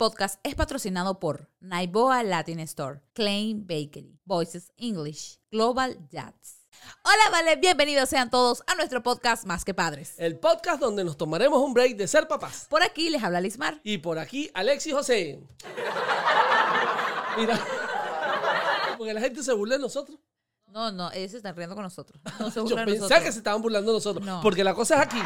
podcast es patrocinado por Naiboa Latin Store, Klein Bakery, Voices English, Global Jats. Hola, vale, bienvenidos sean todos a nuestro podcast Más que Padres. El podcast donde nos tomaremos un break de ser papás. Por aquí les habla Lismar. Y por aquí, Alexis José. Mira. Porque la gente se burla de nosotros. No, no, ellos se están riendo con nosotros. No se Yo burlan de pensaba nosotros. que se estaban burlando de nosotros. No. Porque la cosa es aquí.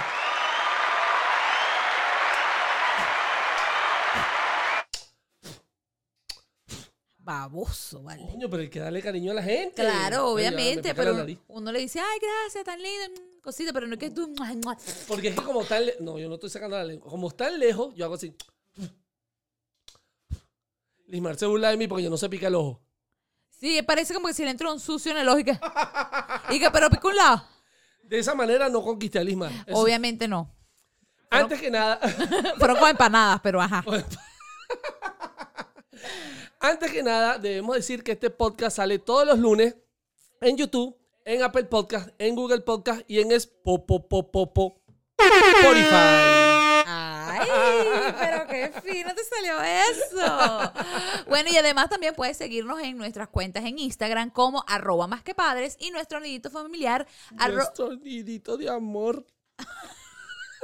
Baboso, vale. Coño, pero hay que darle cariño a la gente. Claro, Ay, ya, me obviamente, la pero uno le dice, ay, gracias, tan lindo, mm, cosita, pero no es que tú... Porque es que como tan le- No, yo no estoy sacando la lengua. Como tan lejos, yo hago así. Lismar se burla de mí porque yo no sé pica el ojo. Sí, parece como que si le entró un sucio en el ojo y que... Y que, pero pica un lado. De esa manera no conquisté a Lismar. Eso- Obviamente no. Antes que nada, Fueron con empanadas, pero ajá. Antes que nada, debemos decir que este podcast sale todos los lunes en YouTube, en Apple Podcast, en Google Podcast y en Spotify. Ay, pero qué fino te salió eso. Bueno, y además también puedes seguirnos en nuestras cuentas en Instagram como arroba más que padres y nuestro nidito familiar Nuestro nidito de amor.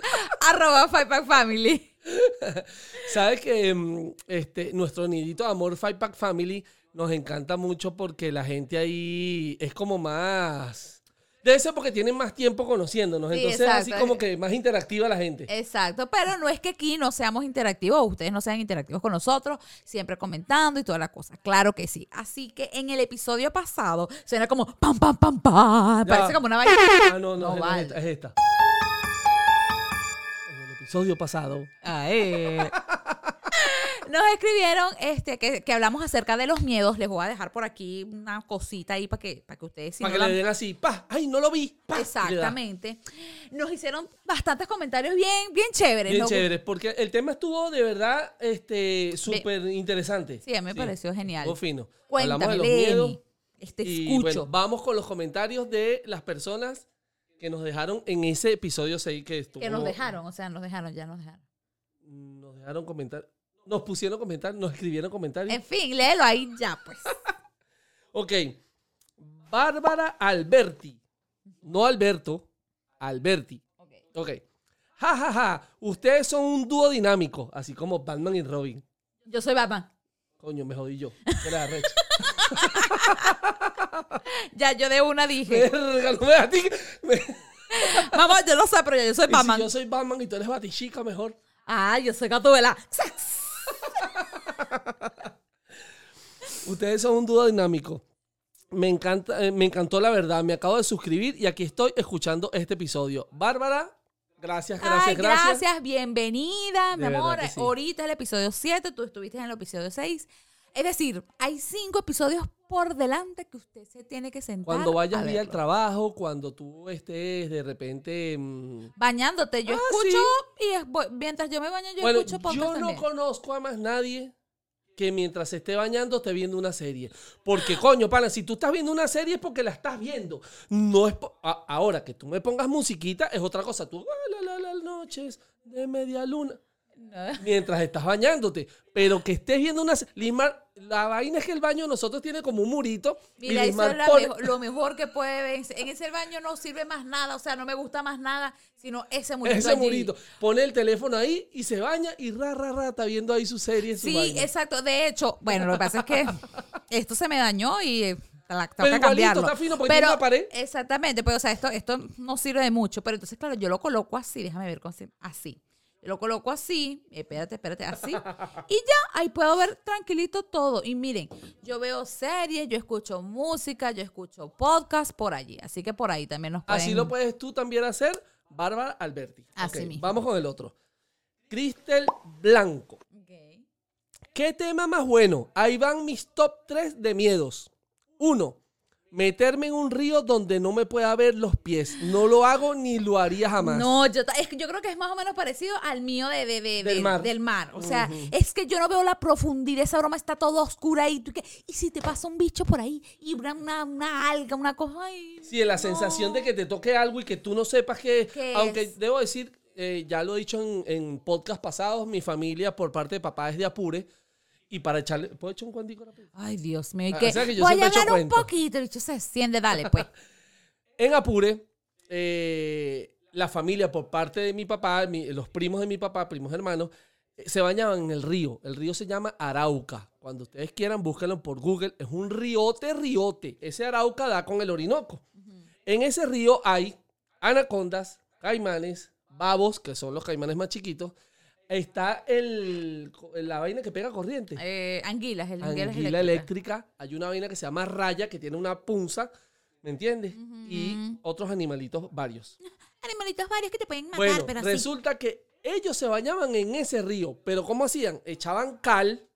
arroba Five Pack Family. Sabes que mm, este, nuestro nidito de amor Five Pack Family nos encanta mucho porque la gente ahí es como más. Debe ser porque tienen más tiempo conociéndonos. Sí, Entonces, exacto. así como que más interactiva la gente. Exacto, pero no es que aquí no seamos interactivos, ustedes no sean interactivos con nosotros, siempre comentando y todas las cosas. Claro que sí. Así que en el episodio pasado suena como pam, pam, pam, pam. Ya. Parece como una vaina. Ah, no, no, No es, es vale. esta, es esta. Episodio pasado. Nos escribieron este, que, que hablamos acerca de los miedos. Les voy a dejar por aquí una cosita ahí para que, para que ustedes si para no que la- le den así, pa, ay, no lo vi. pa. Exactamente. Nos hicieron bastantes comentarios bien, bien chéveres. Bien Nos- chévere, porque el tema estuvo de verdad este súper interesante. Sí, a mí me pareció genial. Estuvo fino. Cuéntame, Hablamos de los miedos. Este Y escucho. bueno, vamos con los comentarios de las personas que nos dejaron en ese episodio 6 que estuvo. que nos dejaron, o sea, nos dejaron, ya nos dejaron. Nos dejaron comentar. Nos pusieron comentarios, nos escribieron comentarios. En fin, léelo ahí ya, pues. Ok. Bárbara Alberti. No Alberto, Alberti. Ok. Ja, ja, ja. Ustedes son un dúo dinámico, así como Batman y Robin. Yo soy Batman. Coño, me jodí yo. Qué la. Ya, yo de una dije. Verga, no me da a ti. Me- Mamá, yo no sé, pero ya yo soy Y si Batman. yo soy Batman y tú eres Batichica, mejor. Ah, yo soy Gatubela. Ustedes son un dúo dinámico. Me encanta, eh, me encantó la verdad. Me acabo de suscribir y aquí estoy escuchando este episodio. Bárbara, gracias, gracias, Ay, gracias. gracias, bienvenida, mi verdad amor. que sí. Ahorita es el episodio 7, tú estuviste en el episodio 6. Es decir, hay cinco episodios por delante que usted se tiene que sentar. Cuando vayas a al trabajo, cuando tú estés de repente. mm, Bañándote, yo Ah, escucho y es- voy- mientras yo me baño, yo bueno, escucho podcast yo no también. conozco a más nadie que mientras se esté bañando esté viendo una serie. Porque, coño, pana, si tú estás viendo una serie es porque la estás viendo. No es a- ahora que tú me pongas musiquita es otra cosa. Tú, ah, la, la, las noches de media luna. Mientras estás bañándote. Pero que estés viendo una. Lismar, la vaina es que el baño de nosotros tiene como un murito. Mira, y eso es pone- lo mejor que puede ver. En ese baño no sirve más nada, o sea, no me gusta más nada, sino ese murito ese allí. murito. Pone el teléfono ahí y se baña y ra, ra, ra, está viendo ahí su serie. Su Sí, exacto. De hecho, bueno, lo que pasa es que esto se me dañó y eh, la- Pero igualito, cambiarlo. está fino porque tiene una pared. Exactamente, pero o sea, esto, esto no sirve de mucho. Pero entonces, claro, yo lo coloco así, déjame ver así. Lo coloco así, espérate, espérate, así. Y ya, ahí puedo ver tranquilito todo. Y miren, yo veo series, yo escucho música, yo escucho podcast por allí. Así que por ahí también nos pueden... Así lo puedes tú también hacer, Bárbara Alberti. Así mismo. Vamos con el otro. Cristel Blanco. ¿Qué tema más bueno? Ahí van mis top 3 de miedos. Uno, meterme en un río donde no me pueda ver los pies. No lo hago ni lo haría jamás. No, yo, es que yo creo que es más o menos parecido al mío de, de- de- Del de- mar. del mar. O sea, es que yo no veo la profundidad, esa broma está toda oscura ahí. ¿tú? Y si te pasa un bicho por ahí y una, una, una alga, una cosa. Ay, Sí, la no. sensación de que te toque algo y que tú no sepas qué es. ¿Qué Aunque es? debo decir, eh, ya lo he dicho en, en podcast pasados, mi familia por parte de papá es de Apure. Y para echarle... ¿Puedo echar un cuentico rápido? Ay, Dios mío. ¿y Ah, qué? o sea que yo Voy a hablar un poquito. El bicho se extiende. Dale, pues. En Apure, eh, la familia por parte de mi papá, mi- los primos de mi papá, primos hermanos, eh, se bañaban en el río. El río se llama Arauca. Cuando ustedes quieran, búsquenlo por Google. Es un riote, riote. Ese Arauca da con el Orinoco. En ese río hay anacondas, caimanes, babos, que son los caimanes más chiquitos. Está el, la vaina que pega corriente. Eh, anguilas. El anguilas Anguila eléctrica. eléctrica. Hay una vaina que se llama raya, que tiene una punza, ¿me entiendes? Y otros animalitos varios. Animalitos varios que te pueden matar, Bueno, pero resulta que ellos se bañaban en ese río, pero ¿cómo hacían? Echaban cal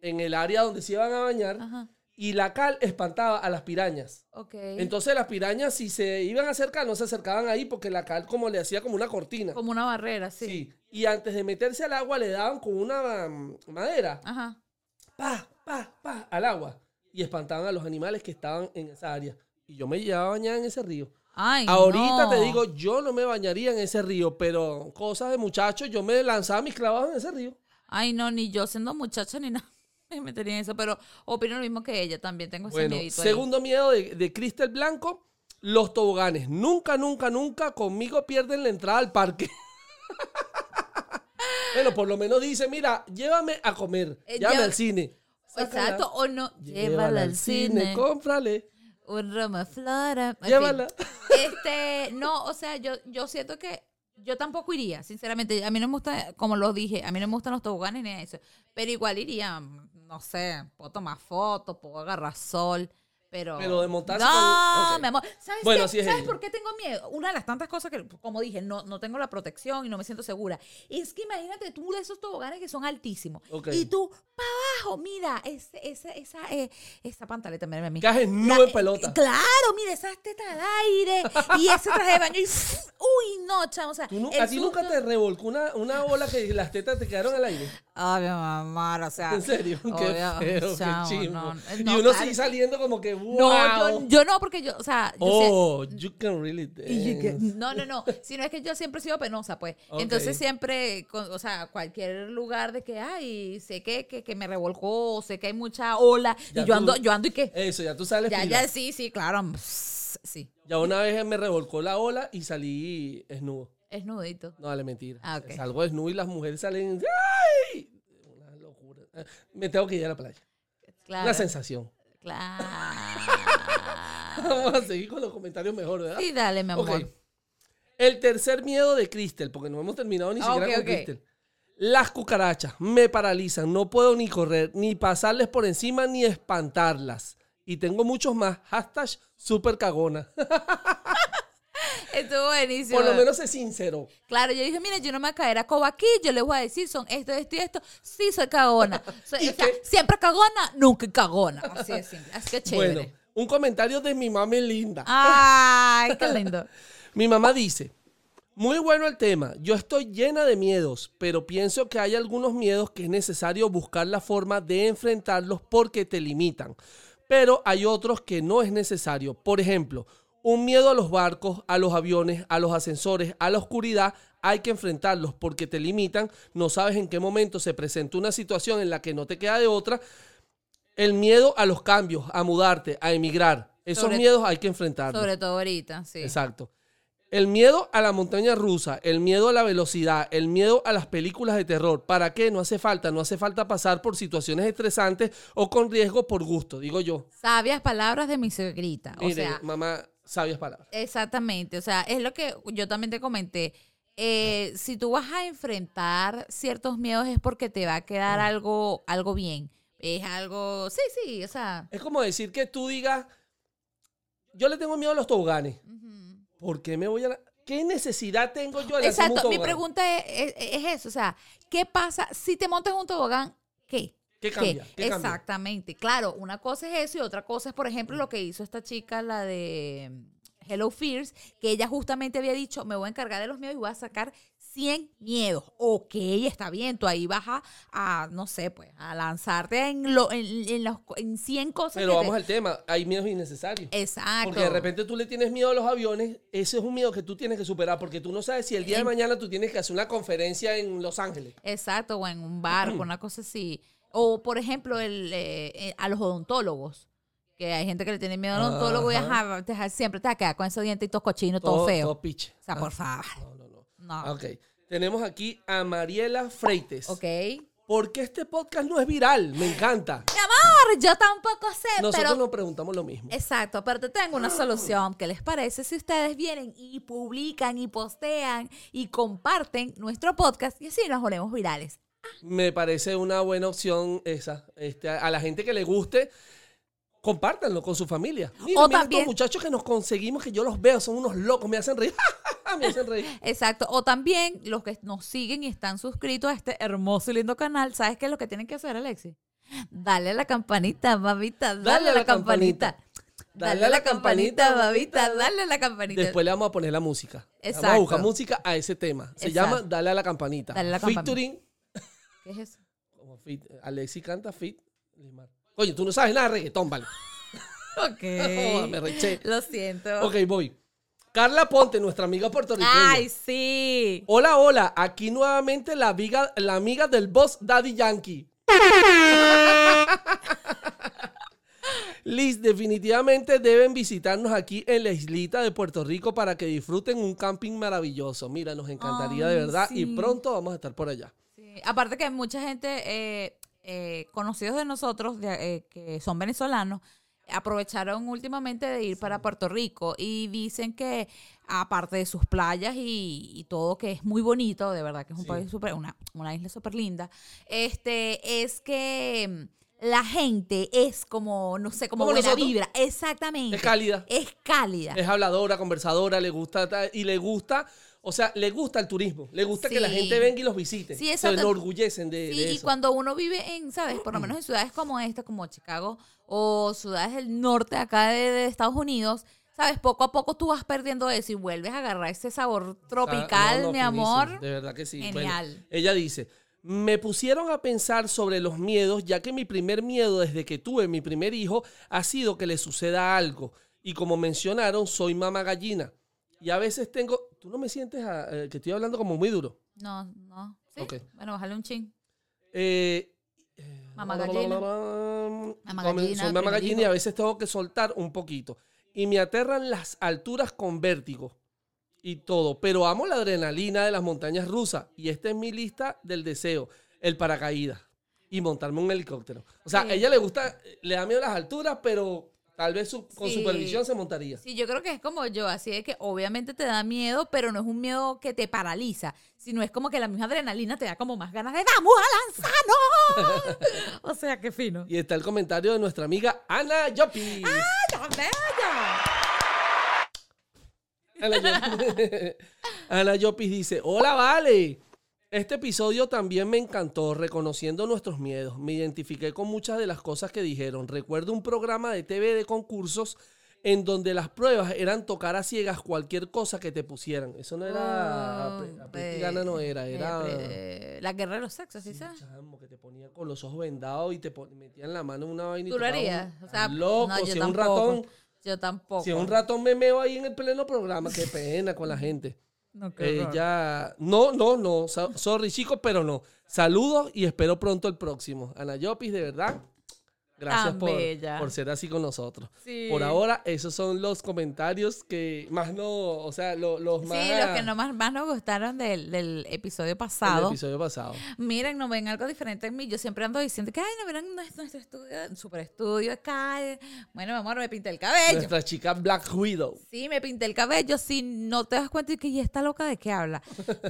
en el área donde se iban a bañar Ajá. Y la cal espantaba a las pirañas. Entonces las pirañas si se iban a acercar no se acercaban ahí porque la cal como le hacía como una cortina. Como una barrera, sí. Sí. Y antes de meterse al agua le daban con una mm, madera, Ajá. pa, pa, pa, al agua. Y espantaban a los animales que estaban en esa área. Y yo me llevaba a bañar en ese río. Ay, Ahorita no. te digo, yo no me bañaría en ese río, pero cosas de muchachos, yo me lanzaba mis clavados en ese río. Ay, no, ni yo siendo muchacha ni nada. Me metería en eso, pero opino lo mismo que ella. También tengo ese Bueno, miedito ahí. segundo miedo de, de Cristel Blanco, los toboganes. Nunca, nunca, nunca conmigo pierden la entrada al parque. bueno, por lo menos dice, mira, llévame a comer, Eh, llévame ya- al cine. Sácala, Exacto, o no. Llévala al cine. cómprale, Un Roma Flora. fin. llévala. Este, no, o sea, yo, yo siento que yo tampoco iría, sinceramente. A mí no me gusta, como lo dije, a mí no me gustan los toboganes ni eso. Pero igual iría, no sé, puedo tomar fotos, puedo agarrar sol. Pero, Pero de montarse No, con- mi amor. ¿Sabes, Bueno, qué? ¿Sabes por qué tengo miedo? Una de las tantas cosas que, como dije, no, no tengo la protección y no me siento segura. Es que imagínate tú de esos toboganes que son altísimos. Ok. Y tú, para abajo, mira, ese, ese, esa, eh, esa pantaleta, mira a mí. Cajes nube en pelota. Claro, mira, esas tetas al aire y ese traje de baño y uy, no, chamo, o sea, ¿Tú nu- el ¿A ti nunca te revolcó una, una ola que las tetas te quedaron al aire? Ay, mi mamá, o sea, ¿En serio? Qué obvio, feo, qué chimbo. no, y no, uno claro. sigue saliendo como que, wow. No, yo, yo no, porque yo, o sea, yo oh, you can really Y que- dance. no, no, no. Sino es que yo siempre he sido penosa, pues. Entonces siempre, o sea, cualquier lugar de que, ay, sé que, que, que me revolcó, sé que hay mucha ola, Ya y yo tú- ando, yo ando y qué. Eso, ya tú sales Ya, pila. ya, sí, sí, claro. pss, Sí, Ya una vez me revolcó la ola y salí desnudo. Es nudito. No, vale, mentira. Ah, ok. Salgo desnudo y las mujeres salen. ¡Ay! Una locura. Eh, Me tengo que ir a la playa. Claro. Una sensación. Claro. Vamos a seguir con los comentarios mejor, ¿verdad? Sí, dale, mi amor. El tercer miedo de Crystal, porque no hemos terminado ni Ah, siquiera con ok. Crystal. Las cucarachas me paralizan. No puedo ni correr, ni pasarles por encima, ni espantarlas. Y tengo muchos más. Hashtag super cagona. Estuvo buenísimo. Por lo menos es sincero. Claro, yo dije, mira, yo no me voy a caer a coba aquí, yo les voy a decir, son esto, esto y esto. Sí, soy cagona. Soy, ¿Y o sea, siempre cagona, nunca cagona. Así de simple. Así que chévere. Bueno, un comentario de mi mami linda. Ay, qué lindo. Mi mamá dice, muy bueno el tema, yo estoy llena de miedos, pero pienso que hay algunos miedos que es necesario buscar la forma de enfrentarlos porque te limitan. Pero hay otros que no es necesario. Por ejemplo, un miedo a los barcos, a los aviones, a los ascensores, a la oscuridad, hay que enfrentarlos porque te limitan, no sabes en qué momento se presenta una situación en la que no te queda de otra. El miedo a los cambios, a mudarte, a emigrar, esos Sobre- miedos hay que enfrentarlos. Sobre todo ahorita, sí. Exacto. El miedo a la montaña rusa, el miedo a la velocidad, el miedo a las películas de terror. ¿Para qué? No hace falta. No hace falta pasar por situaciones estresantes o con riesgo por gusto, digo yo. Sabias palabras de mi suegrita. O sea, mamá, sabias palabras. exactamente. O sea, es lo que yo también te comenté. Eh, si tú vas a enfrentar ciertos miedos es porque te va a quedar algo, algo bien. Es algo, sí, sí, o sea. Es como decir que tú digas, yo le tengo miedo a los toboganes. ¿Por qué me voy a la... ¿Qué necesidad tengo yo de lanzarme un Exacto, mi tobogán? pregunta es, es- es eso, o sea, ¿qué pasa si te montas un tobogán? ¿Qué? ¿Qué cambia? ¿Qué cambia? Exactamente, claro, una cosa es eso y otra cosa es, por ejemplo, lo que hizo esta chica, la de mm, Hello Fears, que ella justamente había dicho, me voy a encargar de los míos y voy a sacar 100 miedos. Ok, está bien, tú ahí vas a, a, no sé, pues, a lanzarte en, lo, en, en, los, en 100 cosas. Pero vamos te- al tema, hay miedos innecesarios. Exacto. Porque de repente tú le tienes miedo a los aviones, ese es un miedo que tú tienes que superar, porque tú no sabes si el día de mañana tú tienes que hacer una conferencia en Los Ángeles. Exacto, o en un barco, una cosa así. O, por ejemplo, el, eh, eh, a los odontólogos. Que hay gente que le tiene miedo al odontólogo y Ajá. te- siempre te va a quedar con esos dientitos cochinos, todo, feo. Todo piche. o sea, Ah, por favor. No, no, no. No. Ok. Tenemos aquí a Mariela Freites. Ok. ¿Por qué este podcast no es viral? Me encanta. Mi amor, yo tampoco sé, Nosotros pero... nos preguntamos lo mismo. Exacto, pero te tengo una solución. ¿Qué les parece si ustedes vienen y publican y postean y comparten nuestro podcast y así nos volvemos virales? Me parece una buena opción esa. Este, a la gente que le guste, compártanlo con su familia. Mira, O mira también- estos muchachos que nos conseguimos, que yo los veo, son unos locos, me hacen reír. me hacen reír. Exacto. O también los que nos siguen y están suscritos a este hermoso y lindo canal, ¿sabes qué es lo que tienen que hacer, Alexi? Dale a la campanita, mamita, dale, a la campanita. Dale a la campanita, mamita, dale a la campanita. Después le vamos a poner la música. Vamos a Exacto. buscar música a ese tema. Se Exacto. llama Dale a la campanita. Dale a la campanita. Featuring, ¿Qué es eso? como fit, Alexi canta fit. Limar. Oye, tú no sabes nada de reggaetón, vale. Ok. Me reché. Lo siento. Ok, voy. Carla Ponte, nuestra amiga puertorriqueña. Ay, sí. Hola, hola. Aquí nuevamente la amiga, la amiga del boss Daddy Yankee. Liz, definitivamente deben visitarnos aquí en la islita de Puerto Rico para que disfruten un camping maravilloso. Mira, nos encantaría de verdad y pronto vamos a estar por allá. Sí, Aparte que mucha gente, eh, eh, conocidos de nosotros, de- eh, que son venezolanos, aprovecharon últimamente de ir para Puerto Rico y dicen que aparte de sus playas y, y todo que es muy bonito, de verdad que es un Sí. país súper, una, una isla súper linda, este, es que mm, la gente es como, no sé, como, Como buena nosotros. vibra, exactamente. Es cálida. Es cálida. Es habladora, conversadora, le gusta ta- y le gusta, o sea, le gusta el turismo, le gusta que la gente venga y los visite. Sí, Se exacto. enorgullecen de, Sí, de y eso. cuando uno vive en, ¿sabes? Por lo menos en ciudades como esta, como Chicago, o ciudades del norte acá de, de Estados Unidos, ¿sabes? Poco a poco tú vas perdiendo eso y vuelves a agarrar ese sabor tropical, no, no, mi finísimo, amor. De verdad que sí. Bueno, Genial. ella dice, me pusieron a pensar sobre los miedos, ya que mi primer miedo desde que tuve mi primer hijo ha sido que le suceda algo. Y como mencionaron, soy mamá gallina. Y a veces tengo, tú no me sientes a- eh, que estoy hablando como muy duro. No, no. ¿Sí? Bueno, bájale un chin. Eh, eh, Mamá gallina. Mamá gallina, Soy mamá gallina y a veces tengo que soltar un poquito. Y me aterran las alturas con vértigo y todo. Pero amo la adrenalina de las montañas rusas. Y esta es mi lista del deseo. El paracaídas. Y montarme un helicóptero. O sea, Sí. a ella le gusta, le da miedo las alturas, pero tal vez su- con Sí. supervisión se montaría. Sí, yo creo que es como yo, así de que obviamente te da miedo, pero no es un miedo que te paraliza, sino es como que la misma adrenalina te da como más ganas de ¡vamos a lanzarnos! o sea, qué fino. Y está el comentario de nuestra amiga Ana Yopis. ¡Tan bella! Ana Llopis dice, hola, vale. Este episodio también me encantó, reconociendo nuestros miedos. Me identifiqué con muchas de las cosas que dijeron. Recuerdo un programa de TV de concursos en donde las pruebas eran tocar a ciegas cualquier cosa que te pusieran. Eso no era... Oh, eh, gana no era, eh, era... eh, la guerra de los sexos, ¿sí sabes? Chamo, que te ponían con los ojos vendados y te metían la mano en una vaina y ¿Tú lo tocaban un- harías? O sea, loco, no, si es un ratón... Yo tampoco. Si es un ratón me meo ahí en el pleno programa, qué pena con la gente. No, horror. Ella, no, no, no, so- sorry chicos, pero no. Saludos y espero pronto el próximo. Ana Yopis, de verdad, gracias por, por ser así con nosotros. Sí. Por ahora, esos son los comentarios que más no, o sea, lo- los más... Sí, los que no más, más nos gustaron del, del episodio del pasado. episodio pasado. Miren, no ven algo diferente en mí. Yo siempre ando diciendo que, ay, no verán nuestro, nuestro estudio, super estudio acá. eh. Bueno, mi amor, me pinté el cabello. Nuestra chica Black Widow. Sí, me pinté el cabello. Si no te das cuenta de que ella está loca de qué habla.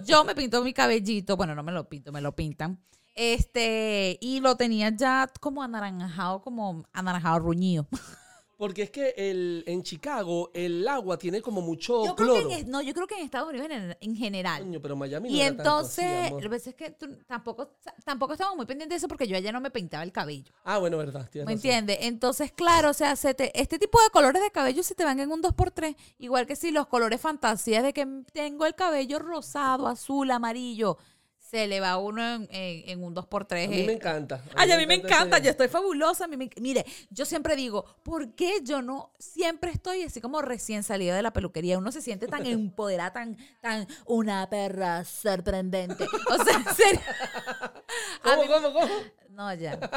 Yo me pinto mi cabellito. Bueno, no me lo pinto, me lo pintan. Este, y lo tenía ya como anaranjado, como anaranjado ruñido. Porque es que el, en Chicago el agua tiene como mucho Yo creo, que cloro. en, no, yo creo que en Estados Unidos en, en general. Coño, pero Miami no Y era tanto así, entonces, amor. lo que pasa es que tú- tampoco, tampoco estamos muy pendientes de eso porque yo allá no me pintaba el cabello. Ah, bueno, verdad. ¿Me entiendes? Entonces, claro, o sea, se te- este tipo de colores de cabello se te van en un 2x3. Igual que si los colores fantasías de que tengo el cabello rosado, azul, amarillo, se le va uno en, en- en un 2x3. A mí eh. me encanta. Ay, a mí me encanta, ese- yo estoy fabulosa. a mí me- mire, yo siempre digo, ¿por qué yo no siempre estoy así como recién salida de la peluquería? Uno se siente tan empoderada, tan, tan una perra sorprendente. O sea, en serio. ¿Cómo, mí- cómo, cómo? No, ya.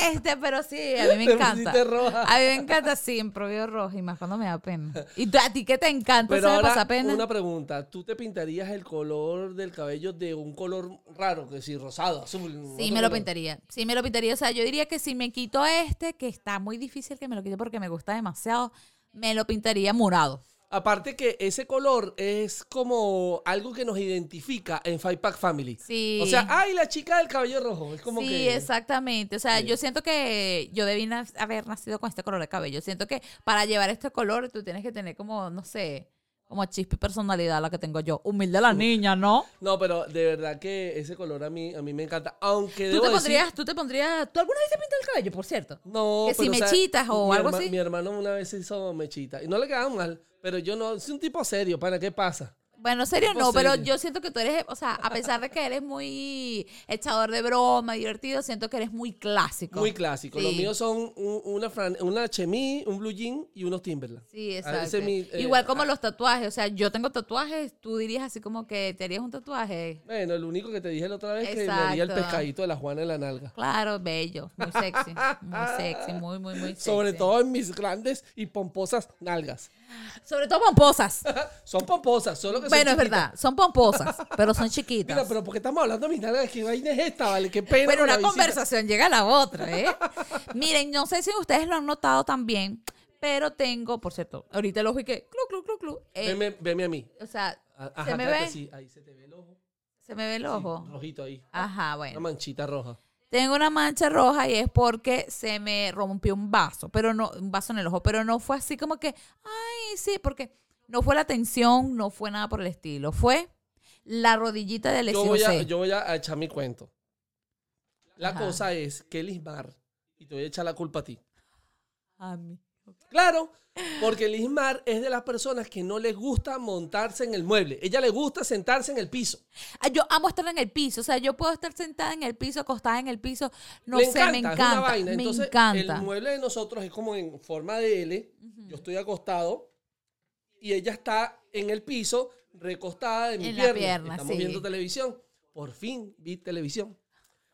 Este, pero sí, a mí me encanta. roja. A mí me encanta, sí, en propio rojo y más cuando me da pena. ¿Y tú- a ti qué te encanta? Pero ¿Se me pasa ahora, pena? una pregunta. ¿Tú te pintarías el color del cabello de un color raro? Que si rosado, azul. Sí, me lo color? pintaría. Sí, me lo pintaría. O sea, yo diría que si me quito este, que está muy difícil que me lo quite porque me gusta demasiado, me lo pintaría morado. Aparte que ese color es como algo que nos identifica en Five Pack Family. Sí. O sea, ay, la chica del cabello rojo. Es como sí, que... exactamente. O sea, Sí. yo siento que yo debí haber nacido con este color de cabello. Siento que para llevar este color tú tienes que tener como, no sé, como chispa y personalidad la que tengo yo. Humilde la niña, ¿no? No, pero de verdad que ese color a mí, a mí me encanta. Aunque Tú te decir- pondrías, tú te pondrías, ¿tú alguna vez te pintas el cabello, por cierto? No, que si pero, sea, mechitas o algo herma- así. Mi hermano una vez hizo mechita. Y no le quedaban mal. Pero yo no... Es un tipo serio, ¿para qué pasa? Bueno, serio no, pero yo siento que tú eres, o sea, a pesar de que eres muy echador de broma, divertido, siento que eres muy clásico. Muy clásico. Los míos son un- una, fran- una chemise, un blue jean y unos Timberland. Sí, Ah, exacto. mi, eh, Igual como ah, los tatuajes, o sea, yo tengo tatuajes, tú dirías así como que te harías un tatuaje. Bueno, el único que te dije la otra vez es que me haría el Exacto. pescadito de la Juana en la nalga. Claro, bello, muy sexy, muy sexy, muy, muy, muy sexy. Sobre todo en mis grandes y pomposas nalgas. Sobre todo pomposas. Son pomposas, solo que son Bueno, es chiquitas. verdad, son pomposas, pero son chiquitas. Mira, pero porque estamos hablando de mis nalgas, ¿qué vaina es esta? Vale, qué pena. Con la una conversación llega a la otra, ¿eh? Miren, no sé si ustedes lo han notado también, pero tengo, por cierto, ahorita el ojo y que, clu, clu, clu, clu. eh, Veme, veme a mí. o sea, A- Ajá, se me ve, sí, ahí se te ve el ojo. se me ve el ojo. Sí, rojito ahí. Ajá, Una bueno. manchita roja. Tengo una mancha roja y es porque se me rompió un vaso, pero no, un vaso en el ojo, pero no fue así como que, ay, sí, porque no fue la tensión, no fue nada por el estilo, fue la rodillita del Yo voy, a, SOC. yo voy a echar mi cuento. La Ajá. cosa es que Lismar, y te voy a echar la culpa a ti. A mí. Claro, porque Lismar es de las personas que no les gusta montarse en el mueble. Ella le gusta sentarse en el piso. Ah, Yo amo estar en el piso, o sea, yo puedo estar sentada en el piso, acostada en el piso, no le sé, encanta, me es una encanta, vaina. me Entonces, encanta. el mueble de nosotros es como en forma de L. Yo estoy acostado y ella está en el piso, recostada de mi En la pierna. pierna, Estamos sí. viendo televisión. Por fin vi televisión.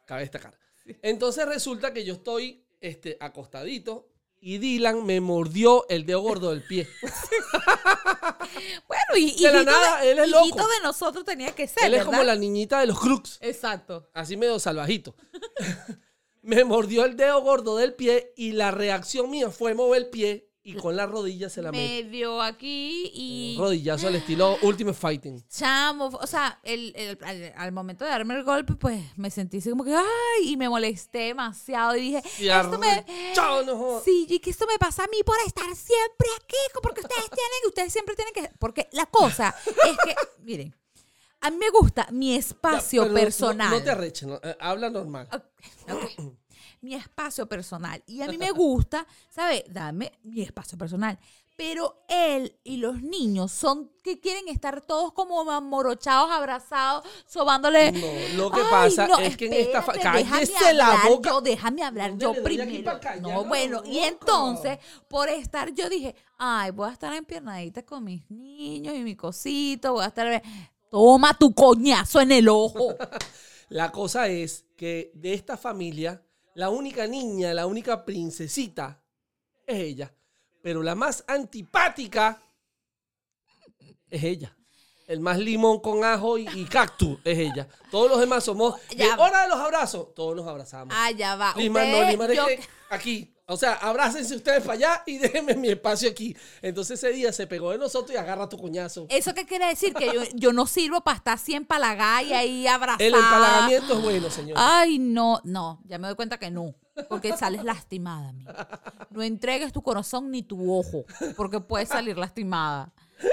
Cabe destacar. Entonces resulta que yo estoy este, acostadito y Dylan me mordió el dedo gordo del pie. Bueno, y, De la hijito nada, él es hijito loco. de nosotros tenía que ser, Él es ¿verdad? como la niñita de los crux. Exacto. así medio salvajito. me mordió el dedo gordo del pie y la reacción mía fue mover el pie y con la rodilla se la metí. Medio aquí y... Rodillazo al estilo Ultimate Fighting. Chamo, o sea, el, el- al, al momento de darme el golpe, pues me sentí así como que, ay, y me molesté demasiado y dije, Y esto me... arrechado, no. Sí, y que esto me pasa a mí por estar siempre aquí, porque ustedes tienen, ustedes siempre tienen que... Porque la cosa es que, miren, a mí me gusta mi espacio personal. No, te arreches, no, eh, habla normal. Ok, ok. Mi espacio personal. Y a mí me gusta, ¿sabes? Dame mi espacio personal. Pero él y los niños son que quieren estar todos como amorochados, abrazados, sobándole. No, lo que Ay, pasa no, es que en esta cállese la boca. Yo, déjame hablar ¿Dónde yo primero. No, bueno, y entonces, por estar, yo dije, ay, voy a estar empiernadita con mis niños y mi cosito, voy a estar. Toma tu coñazo en el ojo. La cosa es que de esta familia, la única niña, la única princesita es ella. Pero la más antipática es ella. El más limón con ajo y, y cactus es ella. Todos los demás somos. De Ya. hora de los abrazos, todos nos abrazamos. Ah, ya va. Limar no, Ustedes, Limar es yo- que aquí. O sea, abrácense ustedes para allá y déjenme mi espacio aquí. Entonces ese día se pegó de nosotros y agarra tu coñazo. ¿Eso qué quiere decir? Que yo, yo no sirvo para estar así empalagada y ahí abrazada. El empalagamiento es bueno, señor. Ay, no, no, ya me doy cuenta que no. porque sales lastimada, amiga. No entregues tu corazón ni tu ojo, porque puedes salir lastimada.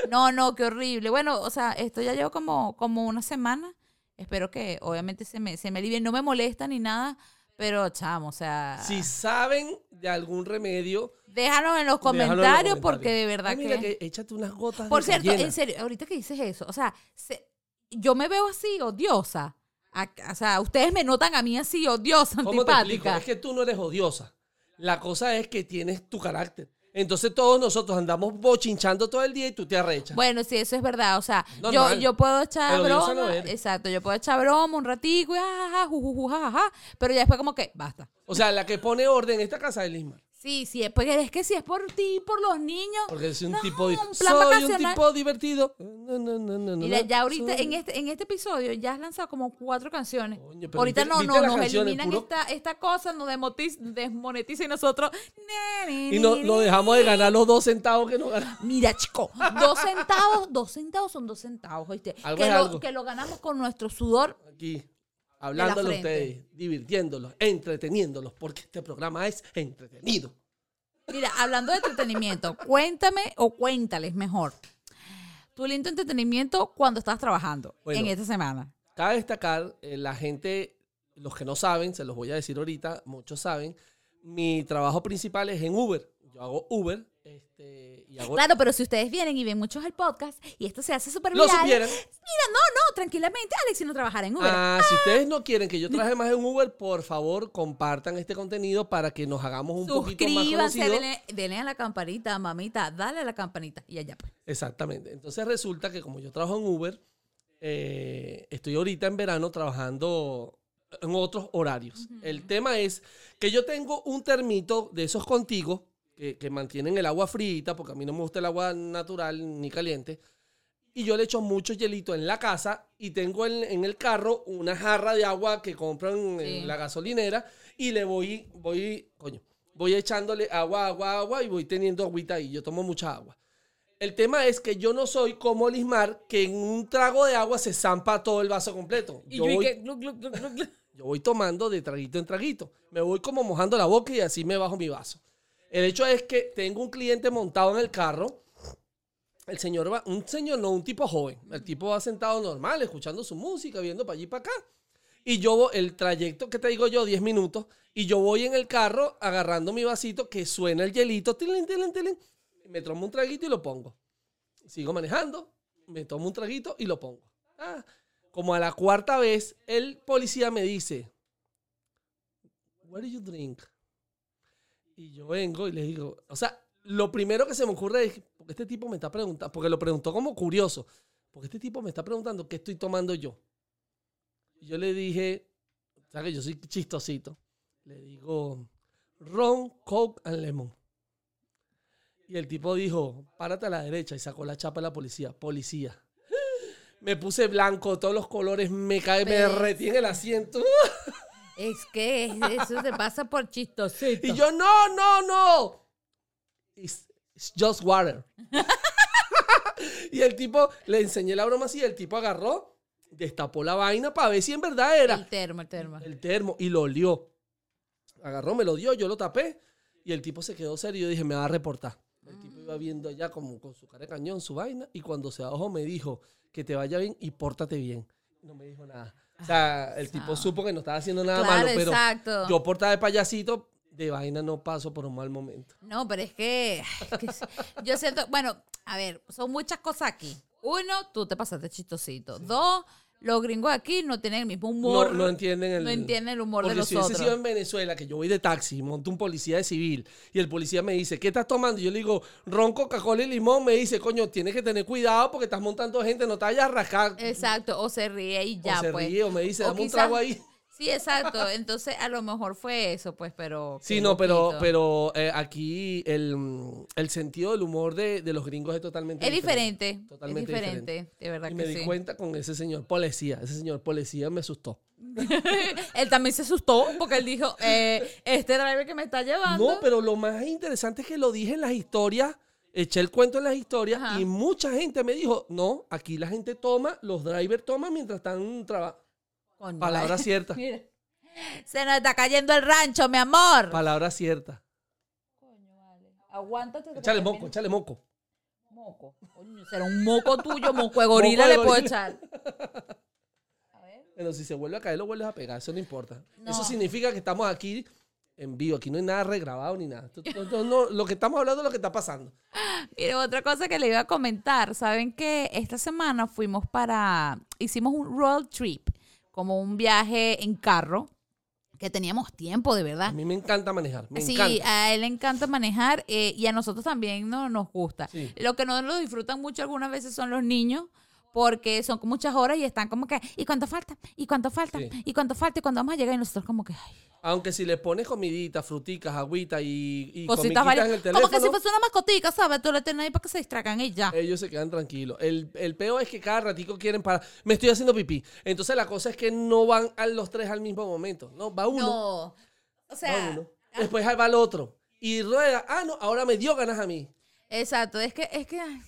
No, no, qué horrible. Bueno, o sea, esto ya llevo como, como una semana. Espero que obviamente se me, se me alivie. No me molesta ni nada, pero chamo, o sea... Si saben de algún remedio, Déjanos en los déjalo en los comentarios porque de verdad Ay, mira que... que échate unas gotas Por de cierto, cayena. en serio, ahorita que dices eso, o sea, se- yo me veo así odiosa. A- o sea, ustedes me notan a mí así odiosa, ¿Cómo te explico? antipática. Es que tú no eres odiosa. La cosa es que tienes tu carácter. Entonces todos nosotros andamos bochinchando todo el día y tú te arrechas. Bueno, sí, eso es verdad. O sea, yo, Normal. yo puedo echar Pero broma. no exacto, yo puedo echar broma un ratico y jajaja, jujuju, jajaja. Pero ya después como que, basta. O sea, la que pone orden en esta casa es Lismar. Sí, sí, porque es que si es por ti, por los niños. Porque es un No, tipo... di- un plan Soy un tipo divertido. No, no, no, no, no, Mira, ya ahorita Soy- en este, en este episodio ya has lanzado como cuatro canciones. Ahorita viste- no, viste no, nos canciones, eliminan puro- esta, esta cosa, nos demotiz- desmonetiza y nosotros. Y no, dejamos de ganar los dos centavos que nos ganamos. Mira, chico, dos centavos, dos centavos son dos centavos, ¿oíste? Algo que, lo, algo. que lo ganamos con nuestro sudor. Aquí, hablándole a ustedes, divirtiéndolos, entreteniéndolos, porque este programa es entretenido. Mira, hablando de entretenimiento, cuéntame o cuéntales mejor. Tu lindo entretenimiento cuando estás trabajando Bueno. en esta semana. Cabe destacar, eh, la gente, los que no saben, se los voy a decir ahorita, muchos saben, mi trabajo principal es en Uber. Yo hago Uber este, y hago... Claro, pero si ustedes vienen y ven muchos el podcast y esto se hace súper Lo viral, supieran. mira, no, no, tranquilamente, Alex, y no trabajar en Uber. Ah, si ustedes no quieren que yo trabaje más en Uber, por favor, compartan este contenido para que nos hagamos un poquito más conocidos. denle, denle a la campanita, mamita, dale a la campanita y allá pues. Exactamente. Entonces resulta que como yo trabajo en Uber, eh, estoy ahorita en verano trabajando en otros horarios. El tema es que yo tengo un termito de esos contigo que, que mantienen el agua frita, porque a mí no me gusta el agua natural ni caliente. Y yo le echo mucho hielito en la casa y tengo en, en el carro una jarra de agua que compran Sí. en la gasolinera y le voy, voy, coño, voy echándole agua, agua, agua y voy teniendo agüita ahí. Yo tomo mucha agua. El tema es que yo no soy como Lismar, que en un trago de agua se zampa todo el vaso completo. Y Yo yo, voy, gluc. yo voy tomando de traguito en traguito. Me voy como mojando la boca y así me bajo mi vaso. El hecho es que tengo un cliente montado en el carro. El señor va, un señor, no, un tipo joven. El tipo va sentado normal, escuchando su música, viendo para allí y para acá. Y yo, el trayecto que te digo yo, 10 minutos, y yo voy en el carro agarrando mi vasito que suena el hielito, tilín, tilín, tilín, me tomo un traguito y lo pongo. Sigo manejando, me tomo un traguito y lo pongo. Ah, como a la cuarta vez, el policía me dice, What do you drink? Y yo vengo y le digo, o sea, lo primero que se me ocurre es, porque este tipo me está preguntando, porque lo preguntó como curioso, porque este tipo me está preguntando qué estoy tomando yo. Y yo le dije, o sea que yo soy chistosito, le digo, ron, coke and lemon. Y el tipo dijo, párate a la derecha y sacó la chapa de la policía. Policía. Me puse blanco, todos los colores, me cae, me derretí en el asiento. Es que eso te pasa por chistosito. Y yo, no, no, no. It's, it's just water. y el tipo, le enseñé la broma así, y el tipo agarró, destapó la vaina para ver si en verdad era El termo, el termo. el termo y lo olió. Agarró, me lo dio, yo lo tapé y el tipo se quedó serio y yo dije, me va a reportar. El tipo iba viendo allá como con su cara de cañón, su vaina, y cuando se bajó me dijo que te vaya bien y pórtate bien. No me dijo nada. O sea, el tipo supo que no estaba haciendo nada Claro, malo, pero exacto. yo portada de payasito, de vaina no paso por un mal momento. No, pero es que, es que s- yo siento, bueno, a ver, son muchas cosas aquí. Uno, tú te pasaste chistosito. Dos, los gringos aquí no tienen el mismo humor. no entienden el, no entienden el humor de Porque si nosotros. sido en Venezuela, que yo voy de taxi, y monto un policía de civil, y el policía me dice, ¿qué estás tomando? Y yo le digo, ron, Coca-Cola y limón. Me dice, coño, tienes que tener cuidado porque estás montando gente, no te vayas a rascar. Exacto, o se ríe y o ya, se pues. ríe, o me dice, O dame un trago ahí. Sí, exacto. Entonces, a lo mejor fue eso, pues, pero. Sí, no, pero, pero eh, aquí el, mm, el sentido del humor de, de los gringos es totalmente Es diferente. Totalmente es diferente, de verdad Y me di cuenta con ese señor policía. Ese señor policía me asustó. él también se asustó porque él dijo: eh, Este driver que me está llevando. No, pero lo más interesante es que lo dije en las historias, eché el cuento en las historias Ajá. y mucha gente me dijo, no, aquí la gente toma, los drivers toman mientras están trabajando. Coño, Palabra vale. cierta. Mira, Se nos está cayendo el rancho, mi amor. Palabra cierta. Aguántate. que Échale te moco, échale moco. Moco. Coño, será un moco tuyo, moco de gorila Moco de le puedo echar. Pero si se vuelve a caer, lo vuelves a pegar. Eso no importa. No. Eso significa que estamos aquí en vivo. Aquí no hay nada regrabado ni nada. No- lo que estamos hablando es lo que está pasando. Mire, otra cosa que le iba a comentar. Saben que esta semana fuimos para. Hicimos un road trip, como un viaje en carro, que teníamos tiempo, de A verdad. mí me encanta manejar. Me sí, encanta. a él le encanta manejar eh, y a nosotros también no, nos gusta. Sí. Lo que no lo disfrutan mucho algunas veces son los niños. Porque son muchas horas y están como que, ¿y cuánto falta? ¿Y cuánto falta? Sí. ¿Y cuánto falta? ¿Y cuándo vamos a llegar? Y nosotros como que, ay, Aunque si le pones comidita, fruticas, agüita y, y cositas varias. en el teléfono, Como que si fuese una mascotica, ¿sabes? Tú le tienes ahí para que se distraigan y ya. ellos se quedan tranquilos. El, el peor es que cada ratico quieren parar. Me estoy haciendo pipí. Entonces la cosa es que no van a los tres al mismo momento. No, va uno. no. O va sea, uno. Después ahí va el otro. Y rueda. Ah, no, ahora me dio ganas a mí. Exacto, es que, es que, ay,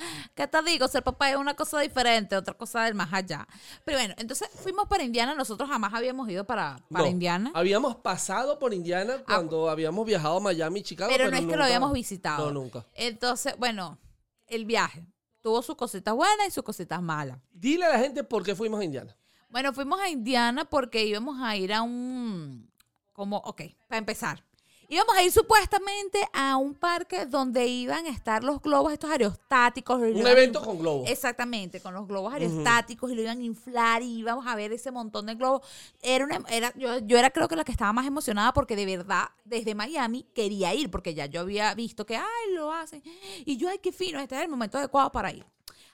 ¿qué te digo? Ser papá es una cosa diferente, otra cosa del más allá. Pero bueno, entonces fuimos para Indiana, nosotros jamás habíamos ido para, para No, Indiana, Habíamos pasado por Indiana cuando habíamos viajado a Miami, Chicago. pero no es que lo habíamos visitado. No, nunca. Entonces, bueno, el viaje tuvo sus cositas buenas y sus cositas malas. Dile a la gente por qué fuimos a Indiana. Bueno, fuimos a Indiana porque íbamos a ir a un, como, ok, para empezar. Íbamos a ir supuestamente a un parque donde iban a estar los globos estos aerostáticos. Un evento con globos. Exactamente, con los globos aerostáticos y lo iban a inflar y íbamos a ver ese montón de globos. Era una, era, yo, yo era creo que la que estaba más emocionada porque de verdad desde Miami quería ir porque ya yo había visto que, ay, lo hacen. Y yo, ay, qué fino, este es el momento adecuado para ir.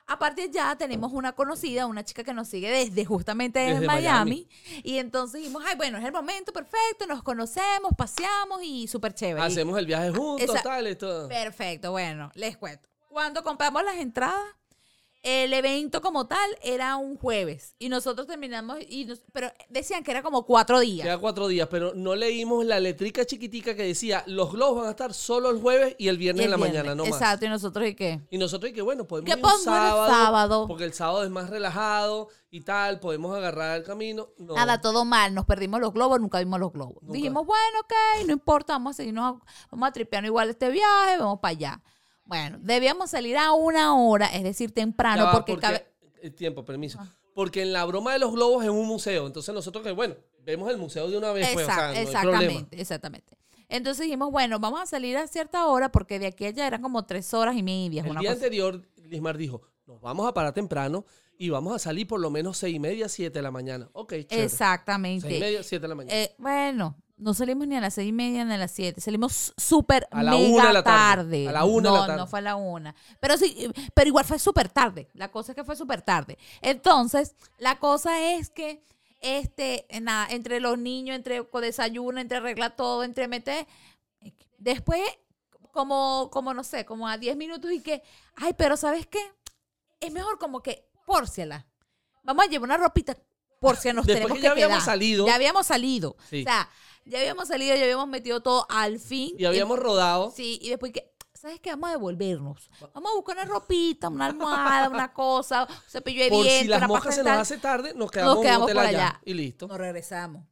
Aparte de ya tenemos una conocida, una chica que nos sigue desde justamente desde Desde Miami. Y entonces dijimos, ay, bueno, es el momento perfecto, nos conocemos, paseamos y súper chévere. Y- Hacemos el viaje juntos, Esa- tal, esto. Perfecto, bueno, les cuento. Cuando compramos las entradas, el evento como tal era un jueves y nosotros terminamos, y nos- pero decían que era como cuatro días. Queda cuatro días, pero no leímos la letrica chiquitica que decía los globos van a estar solo el jueves y el Y viernes el en la viernes. mañana, no más. Exacto, y nosotros, ¿y qué? Y nosotros, y que bueno, podemos ¿Qué ir un pongo en el sábado, sábado? Porque el sábado es más relajado y tal, podemos agarrar el camino. No. Nada, todo mal, nos perdimos los globos, nunca vimos los globos. Nunca. Dijimos, bueno, ok, no importa, vamos a seguirnos, vamos a tripearnos igual este viaje, vamos para allá. Bueno, debíamos salir a una hora, es decir, temprano, va, porque, cabe- el tiempo, permiso. Porque en la broma de los globos es un museo. Entonces nosotros que, bueno, vemos el museo de una vez, pues, o sea, Exact- no problema. exactamente, exactamente. Entonces dijimos, bueno, vamos a salir a cierta hora porque de aquí a allá eran como tres horas y media. El una día cosa- anterior, Lismar dijo, nos vamos a parar temprano y vamos a salir por lo menos seis y media, siete de la mañana. Ok, chévere. Exactamente. Seis y media, siete de la mañana. Eh, bueno, no salimos ni a las seis y media ni a las siete. Salimos súper A la mega una de la tarde. tarde. A la una de no, la tarde. no fue a la una. Pero sí, pero igual fue súper tarde. La cosa es que fue súper tarde. Entonces, la cosa es que, este, nada, entre los niños, entre desayuno, entre arregla todo, entre meter. Después, como, como no sé, como a 10 minutos y que, ay, pero ¿sabes qué? Es mejor como que pórciala. Vamos a llevar una ropita por si nos Después tenemos que que, ya habíamos quedar. salido. Ya habíamos salido. Sí. O sea, ya habíamos salido, ya habíamos metido todo al fin. y habíamos rodado. Sí, y después que, ¿sabes qué? Vamos a devolvernos. Vamos a buscar una ropita, una almohada, una cosa, un cepillo de Por dientes, si las una moscas se nos hace tarde, nos quedamos, Nos en quedamos un hotel por allá. allá. Y listo. Nos regresamos.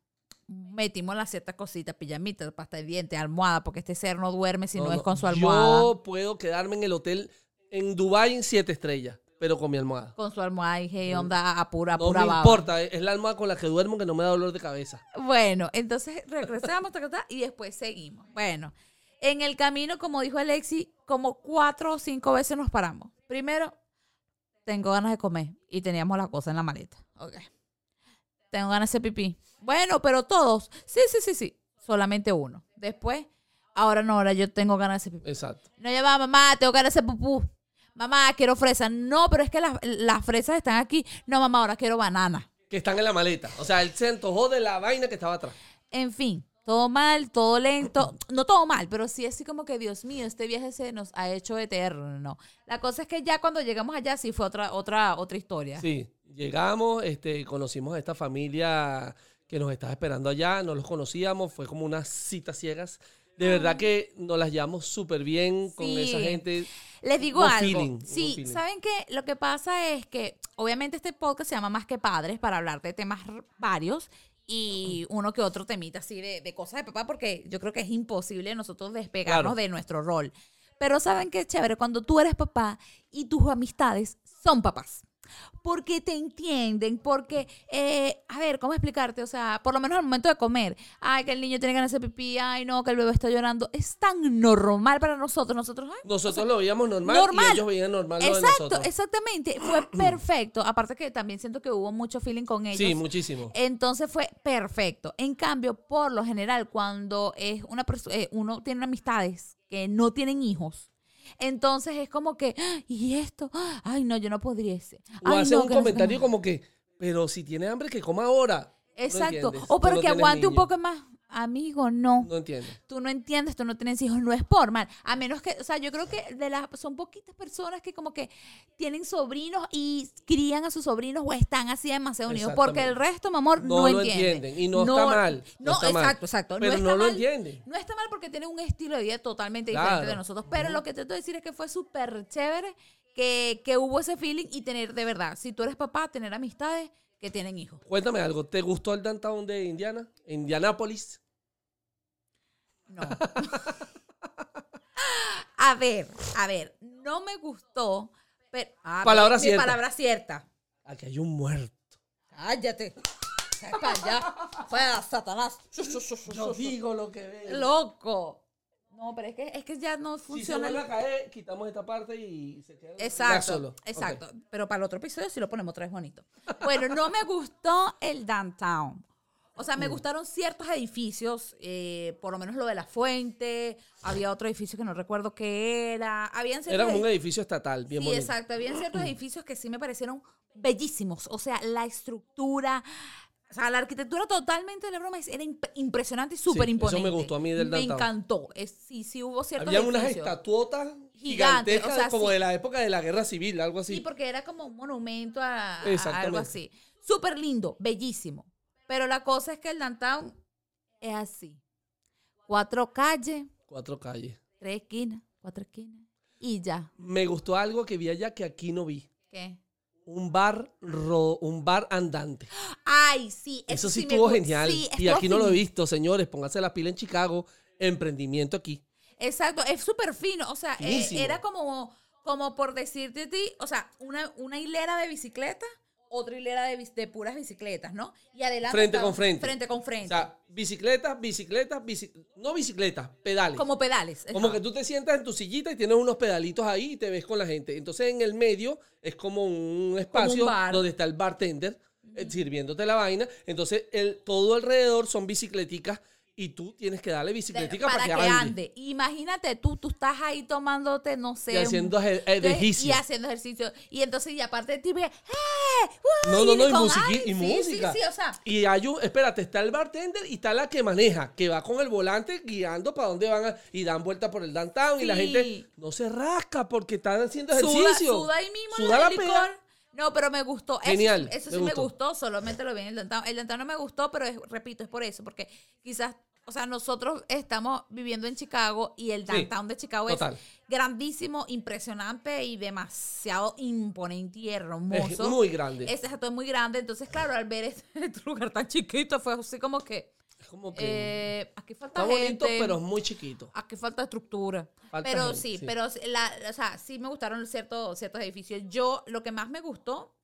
Metimos las ciertas cositas, pijamitas, pasta de dientes, almohada, porque este ser no duerme si no, No, es con su almohada. Yo puedo quedarme en el hotel en Dubai en siete estrellas, pero con mi almohada. Con su almohada y dije, onda a pura, a No me baba. importa, es la almohada con la que duermo que no me da dolor de cabeza. Bueno, entonces regresamos y después seguimos. Bueno, en el camino, como dijo Alexi, como cuatro o cinco veces nos paramos. Primero, tengo ganas de comer y teníamos la cosa en la maleta. Ok. Tengo ganas de pipí. Bueno, pero todos. Sí, sí, sí, sí. Solamente uno. Después, ahora no, ahora yo tengo ganas de pipí. Exacto. No lleva, mamá, tengo ganas de pupú. Mamá, quiero fresa. No, pero es que las, las fresas están aquí. No, mamá, ahora quiero banana. Que están en la maleta. O sea, él se antojó de la vaina que estaba atrás. En fin, todo mal, todo lento. No todo mal, pero sí así como que, Dios mío, este viaje se nos ha hecho eterno. La cosa es que ya cuando llegamos allá sí fue otra, otra, otra historia. Sí, llegamos, este, conocimos a esta familia que nos estaba esperando allá, no los conocíamos, fue como unas citas ciegas. De verdad que nos las llevamos súper bien con Sí. esa gente. Les digo Hubo algo. feeling, hubo sí, feeling. ¿saben qué? Lo que pasa es que, obviamente, este podcast se llama Más que Padres para hablar de temas r- varios. y uno que otro temita así de, de cosas de papá, porque yo creo que es imposible nosotros despegarnos Claro. de nuestro rol. Pero saben qué chévere cuando tú eres papá y tus amistades son papás. Porque te entienden, porque, eh, a ver, ¿cómo explicarte? O sea, por lo menos al momento de comer, ay, que el niño tiene ganas de hacer pipí, ay, no, que el bebé está llorando. Es tan normal para nosotros. Nosotros, ay, Nosotros lo veíamos normal, normal. y ellos veían normal lo de Exacto, nosotros. exactamente. Fue perfecto. Aparte que también siento que hubo mucho feeling con ellos. Sí, muchísimo. Entonces fue perfecto. En cambio, por lo general, cuando es una perso- eh, uno tiene amistades que no tienen hijos, entonces es como que, "Ah, ¿y esto? Ah, Ay, no, yo no podría ese. O Ay, no, un no comentario qué". como que, pero si tiene hambre, que coma ahora. Exacto. o pero que aguante un poco más. Amigo, no. No entiendes. Tú no entiendes, tú no tienes hijos, no es por mal. A menos que, o sea, yo creo que de las son poquitas personas que como que tienen sobrinos y crían a sus sobrinos o están así demasiado unidos. Porque el resto, mi amor, no, No lo entienden. entienden, y no está mal, no No, está mal. exacto, exacto. Pero no, no está lo mal, entienden. No está mal porque tienen un estilo de vida totalmente diferente de nosotros. Pero lo que te que decir es que fue súper chévere que, que hubo ese feeling y tener, de verdad, si tú eres papá, tener amistades que tienen hijos. Cuéntame algo, ¿te gustó el downtown de Indiana? Indianápolis. No. a ver, a ver, no me gustó, pero... ah, Palabra mi cierta. palabra cierta. Aquí hay un muerto. Cállate. Para allá. Fuera, Satanás. digo lo que veo. Loco. No, pero es que, es que ya no Si se funciona. vuelve a caer, quitamos esta parte y se queda Exacto, solo. exacto. Ok. Pero para el otro episodio sí lo ponemos otra vez bonito. Bueno, no me gustó el downtown. O sea, Mm. me gustaron ciertos edificios, eh, por lo menos lo de la fuente. Había otro edificio que no recuerdo qué era. Habían ciertos Era como un edi- edificio estatal, bien Sí, bonito. exacto. Habían ciertos edificios que sí me parecieron bellísimos. O sea, la estructura, o sea, la arquitectura totalmente de la broma era imp- impresionante y súper eso me gustó a mí del Me downtown. encantó. Es, sí, sí hubo ciertos Había unas edificios. estatuotas Gigantes, gigantescas o sea, como sí. de la época de la guerra civil, algo así. Sí, porque era como un monumento a, a algo así. Súper lindo, bellísimo. Pero la cosa es que el downtown es así. Cuatro calles, Cuatro calles. tres esquinas, cuatro esquinas. Y ya. Me gustó algo que vi allá que aquí no vi. ¿Qué? Un bar ro- un bar andante. Ay, sí. Eso, sí me estuvo genial. sí, y aquí no lo he visto, señores. Pónganse la pila en Chicago. Emprendimiento aquí. Exacto, es súper fino. O sea, eh, era como, como por decirte a ti, o sea, una, una hilera de bicicletas, otra hilera de, de puras bicicletas, ¿no? Y adelante. Frente estaba- con frente. Frente con O frente. sea, bicicletas, bicicletas, bici- no bicicletas, pedales. como pedales. Como que tú te sientas en tu sillita y tienes unos pedalitos ahí y te ves con la gente. Entonces en el medio es como un espacio donde está el bartender eh, sirviéndote la vaina. Entonces el, todo alrededor son bicicleticas y tú tienes que darle bicicletica para, para, que ande. Imagínate tú, tú estás ahí tomándote, no sé. Y haciendo ejercicio. Y haciendo ejercicio. Y entonces, y aparte de ti, ve, ¡eh! ¡Uy! No, no, no, y, con- musiqui- y sí, música. Sí, sí, o sea, Y hay un, espérate, está el bartender y está la que maneja, que va con el volante guiando para dónde van a- y dan vuelta por el downtown y la gente no se rasca porque están haciendo suda, ejercicio. suda ahí mismo Suda la el licor. No, pero me gustó. Eso- Genial, Eso, me sí me gustó. solamente lo vi en el downtown. El downtown no me gustó, pero es- repito, es por eso, porque quizás, o sea, nosotros estamos viviendo en Chicago y el Sí, downtown de Chicago total. es grandísimo, impresionante y demasiado imponente y Es hermoso. muy grande. Ese es muy grande. Entonces, claro, al ver este lugar tan chiquito, fue así como que. Como que eh, aquí falta está bonito, pero es muy chiquito. Aquí falta estructura. Falta pero gente, sí, sí. pero sí, la, o sea, sí me gustaron ciertos, ciertos edificios. Yo, lo que más me gustó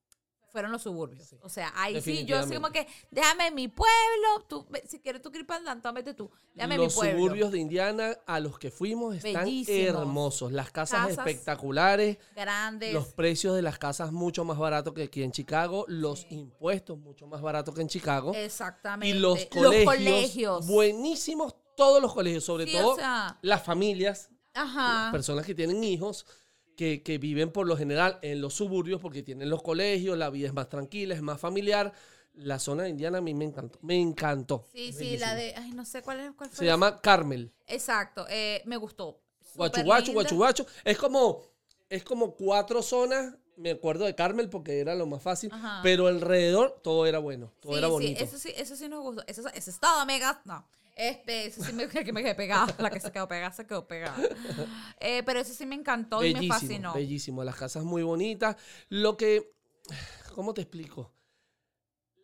fueron los suburbios. O sea, ahí sí, yo así como que, déjame mi pueblo. Tú, si quieres tú tanto, vete tú. Déjame mi Los pueblo. suburbios de Indiana a los que fuimos están Bellísimos. hermosos. Las casas, Casas espectaculares. Grandes. Los precios de las casas mucho más baratos que aquí en Chicago. Los impuestos mucho más baratos que en Chicago. Exactamente. Y los colegios, colegios. buenísimos todos los colegios, sobre Sí, todo o sea, las familias, Ajá. las personas que tienen hijos, que, que viven por lo general en los suburbios porque tienen los colegios, la vida es más tranquila, es más familiar. La zona de Indiana a mí me encantó, me encantó. Sí, sí, la de. Ay, no sé cuál es. Cuál fue Se llama Carmel. Exacto, eh, me gustó. Guachu Súper guachu, linda. guachu guachu. Es como, es como cuatro zonas. Me acuerdo de Carmel porque era lo más fácil. Ajá. Pero alrededor todo era bueno, todo Sí, era sí, bonito. eso sí, eso sí nos gustó. Eso, eso es todo, amigas. No. Este, eso sí me, que me quedé pegada. La que se quedó pegada, se quedó pegada. Eh, pero eso sí me encantó y me fascinó. bellísimo. Las casas muy bonitas. Lo que, ¿cómo te explico?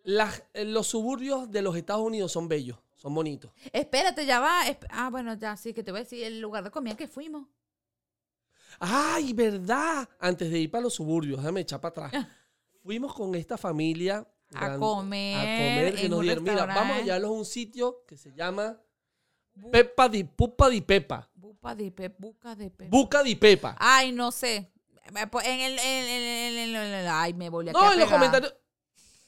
Las- eh, los suburbios de los Estados Unidos son bellos, son bonitos. Espérate, ya va. Ah, bueno, ya sí, que te voy a decir el lugar de comida que fuimos. ¡Ay, verdad! Antes de ir para los suburbios, déjame echar para atrás. Fuimos con esta familia A comer a comer que nos dieron. Mira, vamos a llevarlos a un sitio que se llama Pepa di Pupa di Pepa. Buca de pe, buca de pe. Buca di Pepa. Ay, no sé. En el, en en en ay, me volví a No, en los comentarios.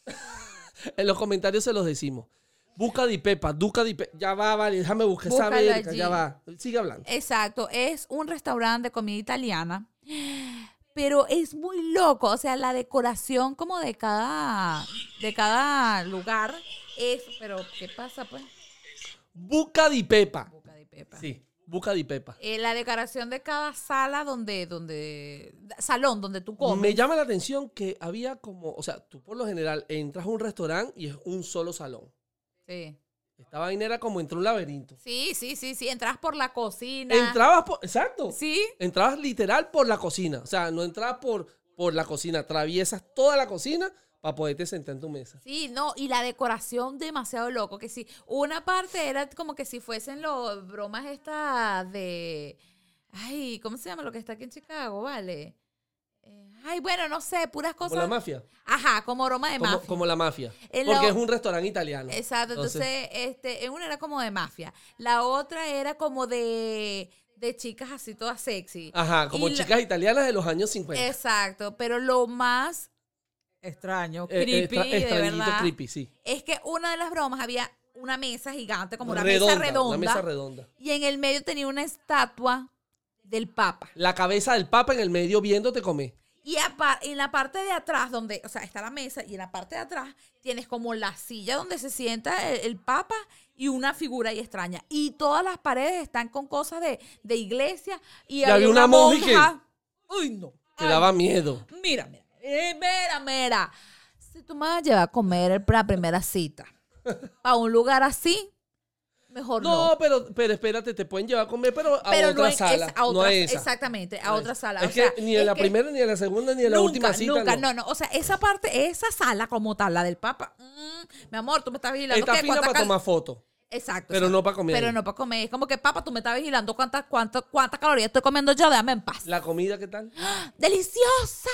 en los comentarios se los decimos. Buca di Pepa, Duca di Pepa. Ya va, vale, déjame buscar esa verga, ya va. Sigue hablando. Exacto, es un restaurante de comida italiana, pero es muy loco, o sea, la decoración como de cada de cada lugar es, pero ¿qué pasa pues? Buca di Pepa. Boca de pepa. Sí, Buca di Pepa. Eh, la decoración de cada sala donde donde salón donde tú comes. Me llama la atención que había como, o sea, tú por lo general entras a un restaurante y es un solo salón. Sí. Esta vaina era como entre un laberinto. Sí, sí, sí, sí, entras por la cocina. Entrabas por, exacto. Sí. Entrabas literal por la cocina. O sea, no entrabas por, por la cocina, atraviesas toda la cocina para poderte sentar en tu mesa. Sí, no, y la decoración demasiado loco, que sí, una parte era como que si fuesen los bromas estas de, ay, ¿cómo se llama lo que está aquí en Chicago, vale? Eh, ay, bueno, no sé, puras Como cosas. la mafia. Ajá, como broma de Como, mafia. como la mafia. En Porque lo- es un restaurante italiano. Exacto, entonces, este, en una era como de mafia, la otra era como de, de chicas así todas sexy. Ajá, como y la- chicas italianas de los años 50. Exacto, pero lo más extraño, Eh, creepy, extra- de extrañito verdad, creepy, sí. es que una de las bromas había una mesa gigante, como una redonda, mesa redonda, Una mesa redonda. y en el medio tenía una estatua del Papa. La cabeza del papa en el medio viéndote comer. Y en la parte de atrás, donde, o sea, está la mesa, y en la parte de atrás tienes como la silla donde se sienta el, el Papa y una figura ahí extraña. Y todas las paredes están con cosas de, de iglesia. Y, había una monja que-. Uy, no. Te Ay, daba miedo. Mira, mira, eh, mira, mira. Si tú me vas a llevar a comer la primera cita a un lugar así, mejor no. No, pero, pero espérate, te pueden llevar a comer, pero a Pero otra no sala. a no a esa. Exactamente, a No otra sala. Es o sea, que ni en la primera, ni en la segunda, ni en la última cita. Nunca, no. no. O sea, esa parte, esa sala como tal, la del Papa, mm, mi amor, tú me estás vigilando. Está ¿qué? fina ¿Cuántas para cal- tomar fotos. Exacto. pero no para comer Pero no para comer. Es como que, Papa, tú me estás vigilando cuántas cuántas cuántas calorías estoy comiendo yo, déjame en paz. La comida, ¿qué tal? ¡Deliciosa!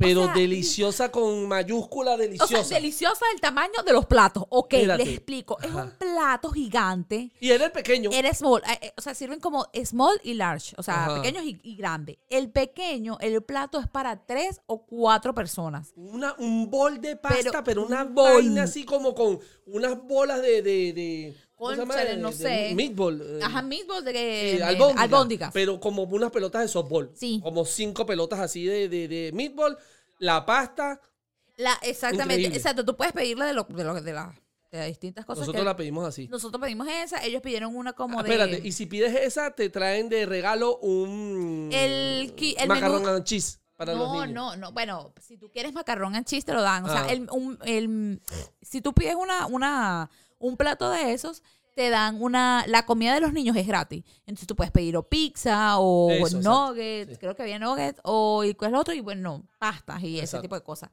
Pero sea, deliciosa con mayúscula O deliciosa. sea, deliciosa del tamaño de los platos. Ok, les explico. Es un plato gigante. y era el pequeño. Era small, eh, eh, o sea, sirven como small y large, o sea, Ajá. pequeños y, y grandes. El pequeño, el plato es para tres o cuatro personas. Una, un bol de pasta, pero, Pero una un bol. así como con unas bolas de. Cónchale, De- no sé. meatball. eh, Ajá, meatballs de, eh, de- albóndiga, albóndigas. Pero como unas pelotas de softball. Sí. Como cinco pelotas así de, de, de meatball. La pasta, La, exactamente, Increíble. exacto. Tú puedes pedirle de, lo, de, lo- de, la- de distintas cosas. nosotros que- la pedimos así. nosotros pedimos esa, ellos pidieron una como Ah, de... espérate, y si pides esa, te traen de regalo un. El macarrón menú- and cheese para los no, niños. no, no. Bueno, si tú quieres macarrón en chiste, te lo dan. O Ah. sea, el, un- el- si tú pides una, una, un plato de esos, te dan una. La comida de los niños es gratis. Entonces tú puedes pedir o pizza o Eso, nuggets. Sí. Creo que había nuggets. O y cuál es lo otro. Y bueno, pastas y ese tipo de cosas.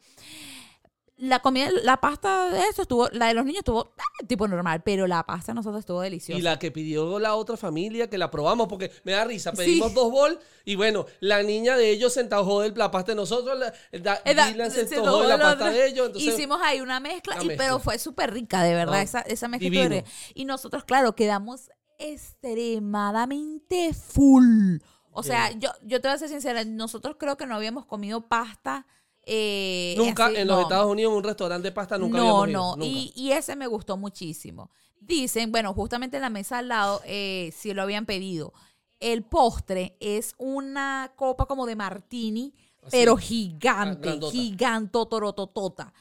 La comida, la pasta de eso estuvo, la de los niños estuvo ah, tipo normal, pero la pasta de nosotros estuvo deliciosa. Y la que pidió la otra familia, que la probamos, porque me da risa. Pedimos dos bol y bueno, la niña de ellos se antojó de la pasta de nosotros, la, da- Eh, Dylan se se antojó de la pasta de ellos. Entonces, Hicimos ahí una mezcla, y- mezcla. pero fue súper rica, de verdad, esa, esa mezcla. divino. Y nosotros, claro, quedamos extremadamente full. O sea, yo, yo te voy a ser sincera, nosotros creo que no habíamos comido pasta. Eh, nunca así, en los no. Estados Unidos, un restaurante de pasta, nunca no, ido, no, nunca. Y, y ese me gustó muchísimo. Dicen, bueno, justamente en la mesa al lado, eh, sí lo habían pedido. El postre es una copa como de martini, Así. pero Ah, gigante, grandota. gigantotorototota.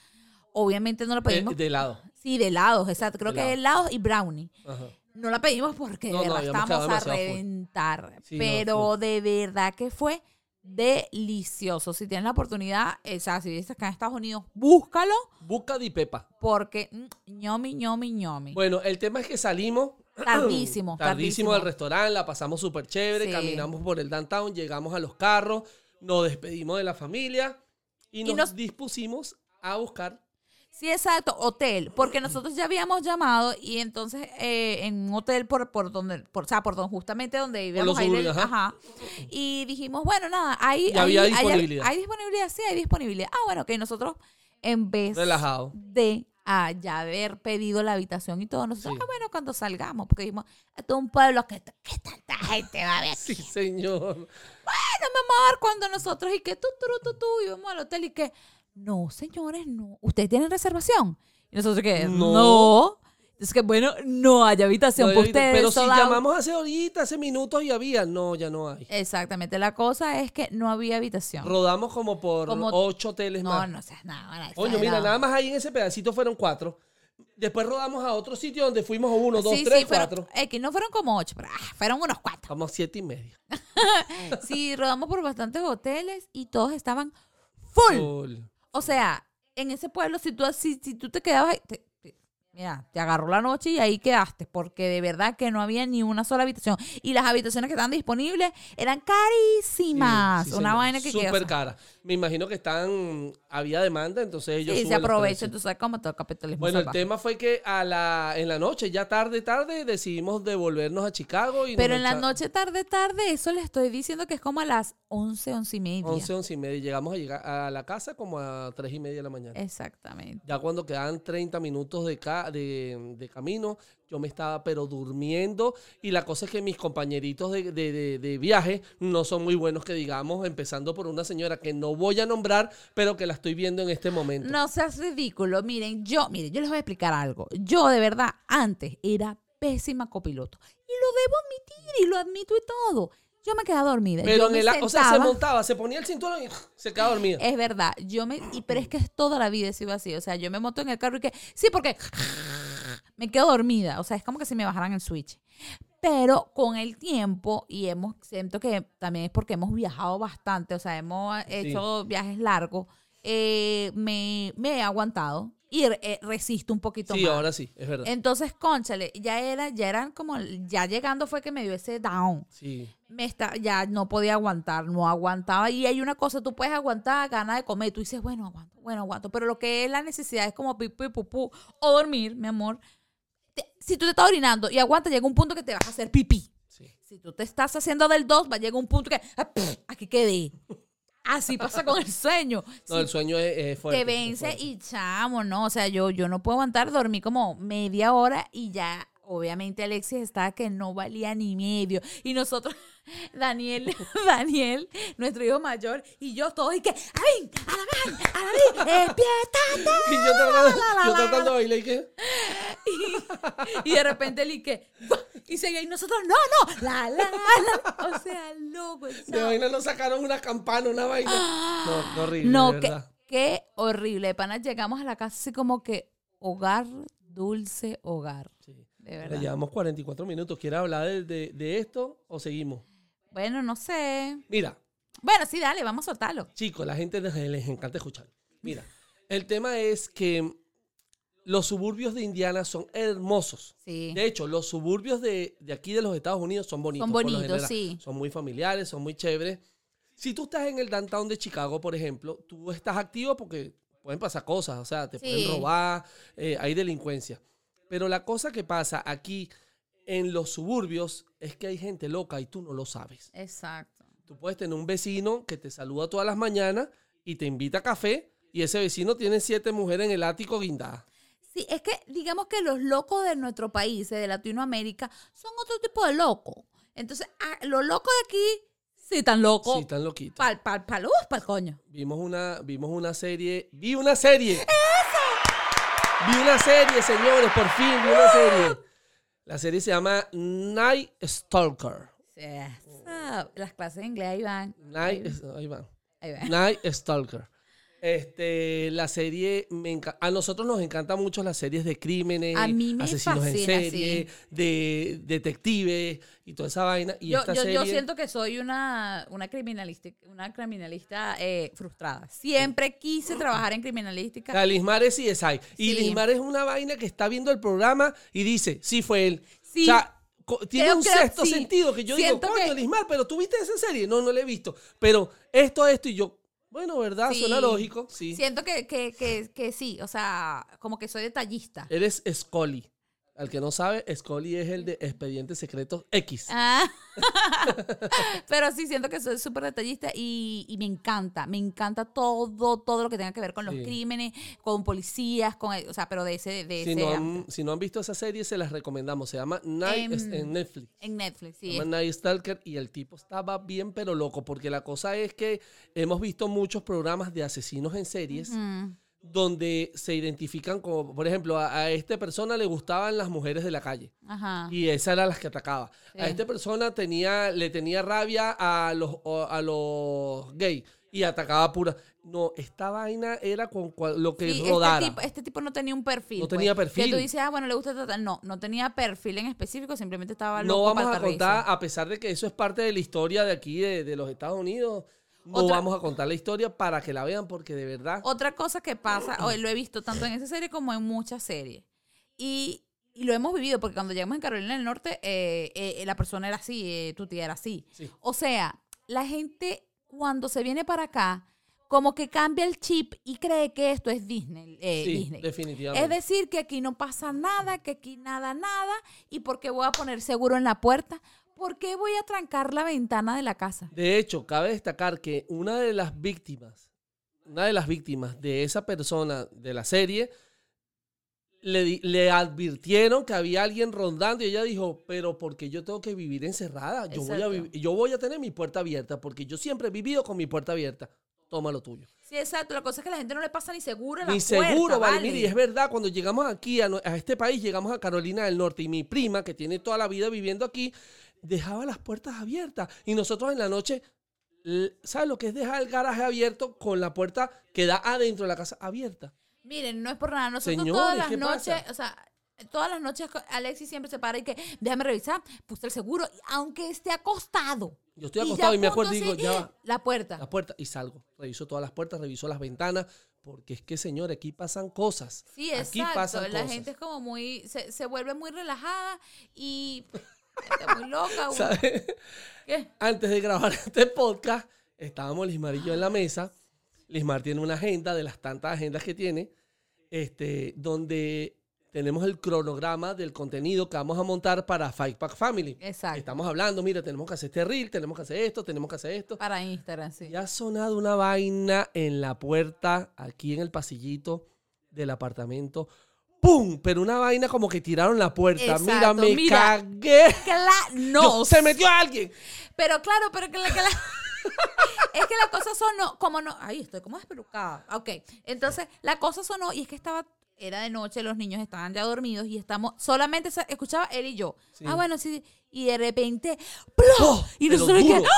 Obviamente no la Eh, pedimos. de helado. sí, de helados, exacto. Creo que Helado. helados y brownie. Ajá. No la pedimos porque de No, verdad estábamos quedado a reventar. Sí, pero de verdad que fue delicioso. Si tienes la oportunidad, o sea, si vives acá en Estados Unidos, búscalo Busca di pepa. porque mm, ñomi, ñomi, ñomi. Bueno, el tema es que salimos. Tardísimo, Tardísimo tardísimo. del restaurante, la pasamos súper chévere, Sí. caminamos por el downtown, llegamos a los carros, nos despedimos de la familia y Y nos, nos- dispusimos a buscar Sí, exacto, hotel, porque nosotros ya habíamos llamado y entonces eh, en un hotel por, por donde, por, o sea, por donde justamente donde vivíamos los ahí del- ajá. ajá. Y dijimos, bueno, nada, ahí ahí- hay- disponibilidad. Hay, disponibilidad, sí, hay disponibilidad. Ah, bueno, que nosotros en vez Relajado. de ah, ya haber pedido la habitación y todo, nosotros, Sí. ah, bueno, cuando salgamos, porque dijimos, esto es un pueblo que, que tanta gente va a ver Sí, señor. bueno, mi amor, cuando nosotros y que tú, tú, tú, tú, íbamos al hotel y que, no, señores, no. ¿Ustedes tienen reservación? Y nosotros que, No. no. Es que, bueno, no hay habitación No, para ustedes. pero si out. llamamos hace ahorita, hace minutos y había, no, ya no hay. Exactamente, la cosa es que no había habitación. Rodamos como por Como- ocho hoteles no, más. no seas nada. Coño, mira, nada más ahí en ese pedacito fueron cuatro. Después rodamos a otro sitio donde fuimos uno, dos, Sí, tres, sí, cuatro. X, no fueron como ocho, pero ah, fueron unos cuatro. Vamos siete y media. Sí, rodamos por bastantes hoteles y todos estaban full. Full. O sea, en ese pueblo, si tú, si, si tú te quedabas mira, te agarró la noche y ahí quedaste, porque de verdad que no había ni una sola habitación. Y las habitaciones que estaban disponibles eran carísimas. Sí, sí, una señor. vaina que Súper cara. Me imagino que están, había demanda, entonces ellos Sí, se aprovechan, tú sabes cómo todo el capitalismo. Bueno, el tema fue que a la, en la noche, ya tarde, tarde, decidimos devolvernos a Chicago. Y Pero en la noche, tarde, tarde, eso le estoy diciendo que es como a las 11, 11 y media. 11, 11 y media. Llegamos a llegar a la casa como a 3 y media de la mañana. Exactamente. Ya cuando quedaban 30 minutos de, de, camino, yo me estaba pero durmiendo. Y la cosa es que mis compañeritos de, de- de- de viaje no son muy buenos que digamos, empezando por una señora que no voy a nombrar, pero que la estoy viendo en este momento. No seas ridículo. Miren, yo, miren, yo les voy a explicar algo. Yo de verdad antes era pésima copiloto. Y lo debo admitir y lo admito y todo. Yo me quedaba dormida. pero Yo en el, o sea, se montaba, se ponía el cinturón y se quedaba dormida. Es verdad, yo me, y, pero es que es toda la vida he sido así, o sea, yo me monto en el carro y que, sí, porque me quedo dormida, o sea, es como que si me bajaran el switch. Pero con el tiempo, y hemos, siento que también es porque hemos viajado bastante, o sea, hemos hecho viajes largos, eh, me, me he aguantado y eh, resisto un poquito Sí, más. ahora sí, es verdad. Entonces, conchale, ya era, ya eran como, ya llegando fue que me dio ese down Sí. me está, ya no podía aguantar, no aguantaba. Y hay una cosa, tú puedes aguantar ganas de comer, tú dices, bueno, aguanto, bueno, aguanto. Pero lo que es la necesidad es como pipí, pupú o dormir, mi amor. Te- si tú te estás orinando y aguantas, llega un punto que te vas a hacer pipí. Sí. Si tú te estás haciendo del 2, va a llegar un punto que, ah, pff, aquí quedé. Así pasa con el sueño. No, el sueño es, es fuerte. te vence fuerte. y chamo, ¿no? O sea, yo, yo no puedo aguantar, dormí como media hora y ya, obviamente Alexis estaba que no valía ni medio. Y nosotros, Daniel, Daniel, nuestro hijo mayor, y yo todos, y que, ¡Alvin! ¡Alvin! ¡Alvin! ¡Despiértate! Y yo tratando, yo tratando de bailar y que... Y, y de repente él y que, y seguía, y nosotros, no, no, la, la, la. O sea, loco, De vaina nos sacaron una campana, una vaina. No, qué horrible, No, de qué, verdad. qué horrible. De pana llegamos a la casa así como que hogar, dulce hogar. Sí. De verdad. llevamos 44 minutos. ¿Quieres hablar de, de- de esto o seguimos? Bueno, no sé. Mira, Bueno, sí, dale, vamos a soltarlo. chicos, la gente les, les encanta escuchar. Mira, el tema es que los suburbios de Indiana son hermosos. Sí. De hecho, los suburbios de, de aquí de los Estados Unidos son bonitos. Son bonitos, sí. Son muy familiares, son muy chéveres. Si tú estás en el downtown de Chicago, por ejemplo, tú estás activo porque pueden pasar cosas, o sea, te Sí. pueden robar, eh, hay delincuencia. Pero la cosa que pasa aquí en los suburbios es que hay gente loca y tú no lo sabes. Exacto. Tú puedes tener un vecino que te saluda todas las mañanas y te invita a café y ese vecino tiene siete mujeres en el ático guindadas. Sí, es que digamos que los locos de nuestro país, de Latinoamérica, son otro tipo de locos. Entonces, ah, los locos de aquí, sí, tan locos. Sí, están loquitos. Pal, pal, pal, uh, pal coño. Vimos una, vimos una serie. Vi una serie. Vi una serie, señores, por fin vi una serie. La serie se llama Night Stalker. Esa- las clases de inglés ahí van. Night, ahí. Ahí van. Night Stalker. Este, la serie, me a nosotros nos encantan mucho las series de crímenes, A mí me asesinos en serie, de detectives y toda esa vaina. Y Yo, esta yo, serie, yo siento que soy una, una criminalista, una criminalista eh, frustrada. Siempre quise trabajar en criminalística. La Lismar es CSI. Y Sí. Lismar es una vaina que está viendo el programa y dice, sí fue él. Sí. O sea, tiene Creo un sexto sí. sentido que yo Siento digo, coño, que- Lismar, pero ¿tú viste esa serie? No, no la he visto. Pero esto, esto y yo, Bueno, ¿verdad? Sí. Suena lógico. Sí. Siento que, que, que, que sí, o sea, como que soy detallista. Eres Scully. Al que no sabe, Scully es el de Expedientes Secretos X. Ah. Pero sí, siento que soy súper detallista y, y me encanta, me encanta todo, todo lo que tenga que ver con los Sí. crímenes, con policías, con, o sea, pero de ese, de Si ese no, han, si no han visto esa serie, se las recomendamos. Se llama Night Em, en Netflix. en Netflix, Se sí. llama Night Stalker y el tipo estaba bien pero loco porque la cosa es que hemos visto muchos programas de asesinos en series donde se identifican como, por ejemplo, a, a esta persona le gustaban las mujeres de la calle ajá. y esas eran las que atacaba. Sí. A esta persona tenía, le tenía rabia a los, a los gays y atacaba pura. No, esta vaina era con cual- lo que Sí, rodara. Este tipo, este tipo no tenía un perfil. No pues, tenía Que perfil. tú dices, ah, bueno, le gusta tratar. No, no tenía perfil en específico, simplemente estaba no vamos a contar, a pesar de que eso es parte de la historia de aquí, de, de los Estados Unidos, no Otra- vamos a contar la historia para que la vean, porque de verdad. Otra cosa que pasa, o lo he visto tanto en esa serie como en muchas series. Y, y lo hemos vivido, porque cuando llegamos en Carolina del Norte, eh, eh, la persona era así, eh, tu tía era así. Sí. O sea, la gente cuando se viene para acá, como que cambia el chip y cree que esto es Disney. eh, sí, Disney. definitivamente. Es decir, que aquí no pasa nada, que aquí nada, nada. ¿Y por qué voy a poner seguro en la puerta? ¿Por qué voy a trancar la ventana de la casa? De hecho, cabe destacar que una de las víctimas, una de las víctimas de esa persona de la serie, le, le advirtieron que había alguien rondando y ella dijo, pero porque yo tengo que vivir encerrada, yo voy, a yo voy a tener mi puerta abierta, porque yo siempre he vivido con mi puerta abierta. Toma lo tuyo. Sí, exacto. La cosa es que a la gente no le pasa ni seguro la Ni puerta, seguro, vale. y es verdad, cuando llegamos aquí a este país, llegamos a Carolina del Norte y mi prima, que tiene toda la vida viviendo aquí, dejaba las puertas abiertas. Y nosotros en la noche, ¿sabes lo que es dejar el garaje abierto con la puerta que da adentro de la casa abierta? Miren, no es por nada. Nosotros Señores, todas las ¿qué noches, pasa? o sea, todas las noches Alexis siempre se para y que déjame revisar, puse el seguro, aunque esté acostado. Yo estoy acostado y, me acuerdo y digo, ya va, La puerta. la puerta y salgo. Reviso todas las puertas, reviso las ventanas, porque es que, señor, aquí pasan cosas. Sí, aquí exacto. pasan la cosas. gente es como muy, se, se vuelve muy relajada y muy loca. uno- ¿Sabes? ¿Qué? antes de grabar este podcast, estábamos Lismar y yo en la mesa. Lismar tiene una agenda de las tantas agendas que tiene, este, donde tenemos el cronograma del contenido que vamos a montar para Fight Pack Family. Exacto. Estamos hablando, mira, tenemos que hacer este reel, tenemos que hacer esto, tenemos que hacer esto. Para Instagram, sí. Y ha sonado una vaina en la puerta, aquí en el pasillito del apartamento. ¡Pum! Pero una vaina como que tiraron la puerta. mira, Exacto, me mira. cagué. No. Yo- se metió alguien. Pero claro, pero que la, que la- es que la cosa sonó, como no, ay, estoy como despelucada. Ok, entonces la cosa sonó y es que estaba, era de noche, los niños estaban ya dormidos y estamos, solamente se escuchaba él y yo. Sí. Ah, bueno, sí, y de repente, ¡plop! ¡Oh! y nosotros que, duro.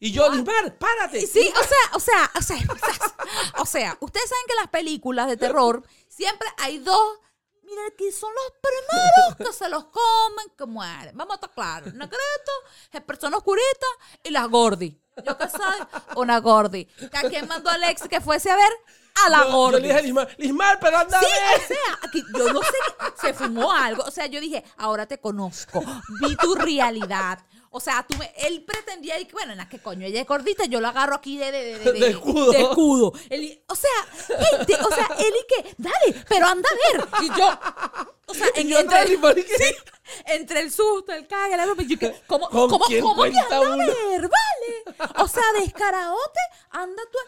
Y yo, Lismar, párate. Sí, o sea, o sea, o sea, o sea, ustedes saben que las películas de terror siempre hay dos. Mira, que son los primeros que se los comen, que mueren. Vamos a estar claros. Negreto, es persona oscurita y las gordi. Yo qué sé, una gordi. ¿Que ¿A quién mandó Alex que fuese a ver? A la Yo- yo, gordi. le dije a Lismar, Lismar, pero anda Sí, a o sea, aquí, yo no sé, se fumó algo. O sea, yo dije, ahora te conozco, vi tu realidad. O sea, tú me- él pretendía, y bueno, nada, que coño, ella es gordita, yo lo agarro aquí de, de, de, De escudo. de escudo. Él y- o sea, gente, o sea, él y que, dale, pero anda a ver. Y yo, o sea, en, yo entre, ¿y qué? entre el susto, el cague, la broma, yo que, ¿cómo, ¿Con cómo, cómo que anda a ver? Vale. O sea, descaradote, anda tú.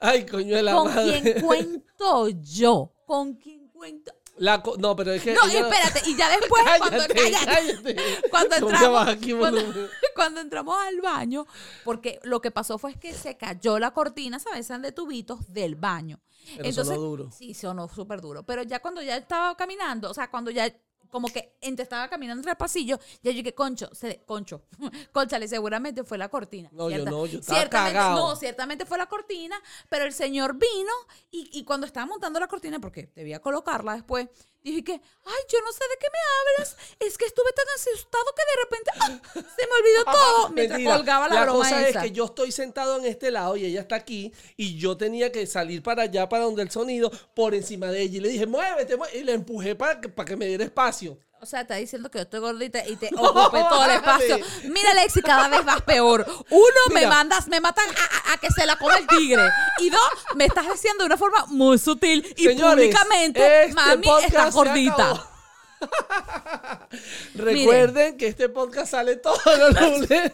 a- Ay, coño de la ¿Con madre. quién cuento yo? ¿Con quién cuento? La co- no, pero es que. No, ella- espérate, y ya después, cuando, Cállate, cállate. cuando entramos, aquí, cuando, entramos al baño, porque lo que pasó fue que se cayó la cortina, ¿sabes? De tubitos del baño. Pero sonó duro. Sí, sonó súper duro. Pero ya cuando ya estaba caminando, o sea, cuando ya como que entre, estaba caminando entre el pasillo, ya yo dije, concho, se, concho, conchale, seguramente fue la cortina. No, yo Cierta- no, yo estaba ciertamente, cagado. No, ciertamente fue la cortina, pero el señor vino y, y cuando estaba montando la cortina, porque debía colocarla después, dije que, ay, yo no sé de qué me hablas, es que estuve tan asustado que de repente ¡ah! se me olvidó todo mientras Mentira. colgaba la, broma cosa esa. es que yo estoy sentado en este lado y ella está aquí y yo tenía que salir para allá, para donde el sonido, por encima de ella. Y le dije, muévete, muévete", y le empujé para que, para que me diera espacio. O sea, está diciendo que yo estoy gordita y te ocupé todo el espacio. Mira, Lexi, cada vez vas peor. Uno, me mandas, me matan a, a- a que se la coma el tigre. Y dos, me estás diciendo de una forma muy sutil y Señores, públicamente, este mami, estás gordita. Recuerden que este podcast sale todos los lunes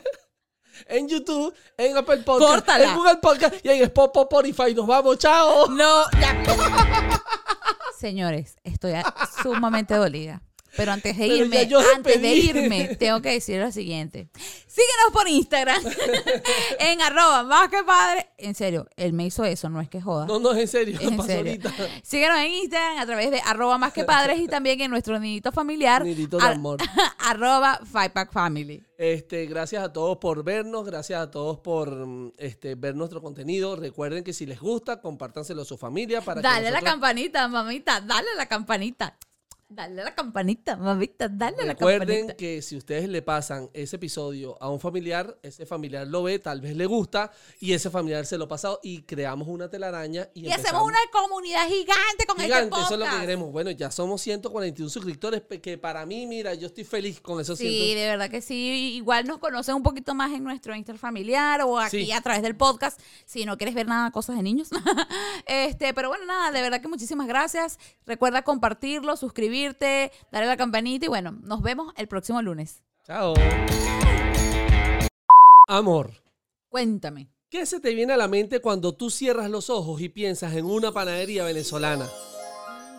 en YouTube, en Apple Podcast, Córtala. en Google Podcast y en Spotify. Nos vamos, chao. No, ya. Señores, estoy sumamente dolida. Pero antes de irme, antes de irme, tengo que decir lo siguiente. Síguenos por Instagram en arroba más que padre. En serio, él me hizo eso, no es que joda. No, no, es en serio. Es en serio. Síguenos en Instagram a través de arroba más que padres y también en nuestro nidito familiar. Nidito de amor. arroba Five Pack Family. Este, gracias a todos por vernos, gracias a todos por mm, este, ver nuestro contenido. Recuerden que si les gusta, compártanselo a su familia para que Dale la nosotros- campanita, mamita. Dale la campanita. Dale a la campanita, mamita. Dale a la Recuerden campanita. que si ustedes le pasan ese episodio a un familiar, ese familiar lo ve, tal vez le gusta, y ese familiar se lo pasa y creamos una telaraña y, Y hacemos una comunidad gigante con este Gigante, podcast. eso es lo que queremos. Bueno, ya somos 141 suscriptores, que para mí, mira, yo estoy feliz con esos Sí, 100. de verdad que sí. Igual nos conocen un poquito más en nuestro interfamiliar o aquí Sí. a través del podcast. Si no quieres ver nada, cosas de niños. este, pero bueno, nada, de verdad que muchísimas gracias. Recuerda compartirlo, suscribirte, darle a la campanita y bueno, nos vemos el próximo lunes. Chao. Amor. Cuéntame. ¿Qué se te viene a la mente cuando tú cierras los ojos y piensas en una panadería venezolana?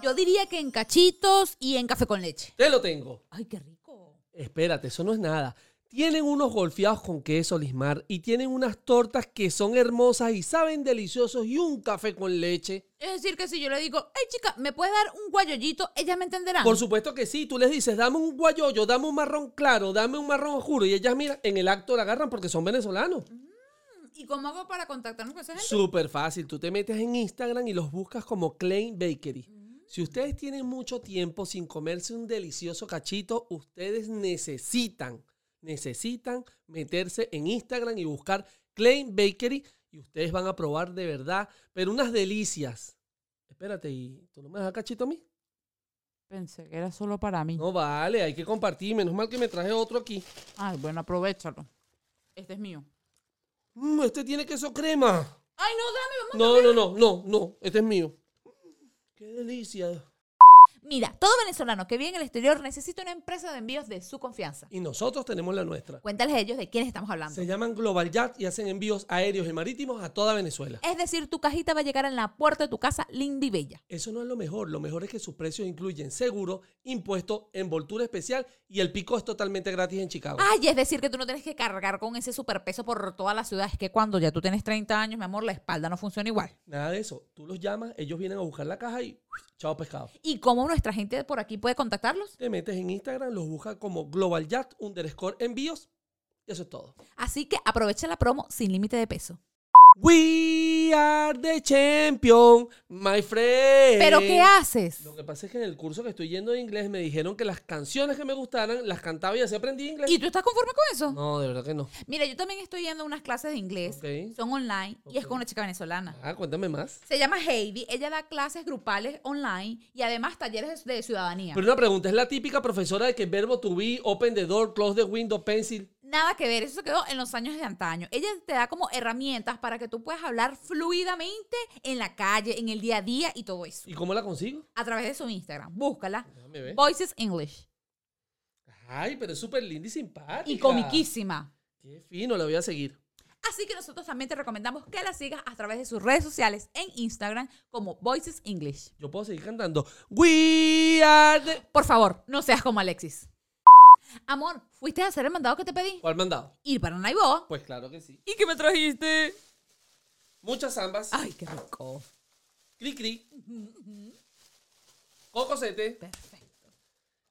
Yo diría que en cachitos y en café con leche. Te lo tengo. Ay, qué rico. Espérate, eso no es nada. Tienen unos golfeados con queso lismar y tienen unas tortas que son hermosas y saben deliciosos y un café con leche. Es decir, que si yo le digo, hey chica, ¿me puedes dar un guayollito? Ellas me entenderán. Por supuesto que sí, tú les dices, dame un guayoyo, dame un marrón claro, dame un marrón oscuro y ellas, mira, en el acto la agarran porque son venezolanos. ¿Y cómo hago para contactarnos con esa gente? Súper fácil, tú te metes en Instagram y los buscas como Klein Bakery. Si ustedes tienen mucho tiempo sin comerse un delicioso cachito, ustedes necesitan, necesitan meterse en Instagram y buscar Klein Bakery y ustedes van a probar de verdad, pero unas delicias. Espérate, ¿y tú no me das cachito a mí? Pensé que era solo para mí. No vale, hay que compartir. Menos mal que me traje otro aquí. Ay, bueno, aprovechalo. Este es mío. Mm, este tiene queso crema. Ay, no, dame, vamos. No, no, no, no, no, este es mío. Qué delicia. Mira, todo venezolano que vive en el exterior necesita una empresa de envíos de su confianza. Y nosotros tenemos la nuestra. Cuéntales a ellos de quiénes estamos hablando. Se llaman Global Yacht y hacen envíos aéreos y marítimos a toda Venezuela. Es decir, tu cajita va a llegar en la puerta de tu casa linda y bella. Eso no es lo mejor, lo mejor es que sus precios incluyen seguro, impuesto, envoltura especial y el pico es totalmente gratis en Chicago. Ay, es decir, que tú no tienes que cargar con ese superpeso por toda la ciudad. Es que cuando ya tú tienes 30 años, mi amor, la espalda no funciona igual. Nada de eso, tú los llamas, ellos vienen a buscar la caja y chao pescado. ¿Y cómo nuestra gente por aquí puede contactarlos? Te metes en Instagram, los buscas como Global Yacht underscore envíos y eso es todo. Así que aprovecha la promo sin límite de peso. We are the champion, my friend. ¿Pero qué haces? Lo que pasa es que en el curso que estoy yendo de inglés me dijeron que las canciones que me gustaran las cantaba y así aprendí inglés. ¿Y tú estás conforme con eso? No, de verdad que no. Mira, yo también estoy yendo a unas clases de inglés. Ok. Son online y es con una chica venezolana. Ah, cuéntame más. Se llama Heidi. Ella da clases grupales online y además talleres de ciudadanía. Pero una pregunta, ¿es la típica profesora de que verbo to be, open the door, close the window, pencil? Nada que ver, eso se quedó en los años de antaño. Ella te da como herramientas para que tú puedas hablar fluidamente en la calle, en el día a día y todo eso. ¿Y cómo la consigo? A través de su Instagram. Búscala. Ver. Voices English. Ay, pero es súper linda y simpática. Y comiquísima. Qué fino, la voy a seguir. Así que nosotros también te recomendamos que la sigas a través de sus redes sociales en Instagram como Voices English. Yo puedo seguir cantando. We are the... Por favor, no seas como Alexis. Amor, ¿fuiste a hacer el mandado que te pedí? ¿Cuál mandado? Ir para Naiboa. Pues claro que sí. ¿Y qué me trajiste? Muchas zambas. Ay, qué rico. Cri cri. Cocosete. Perfecto.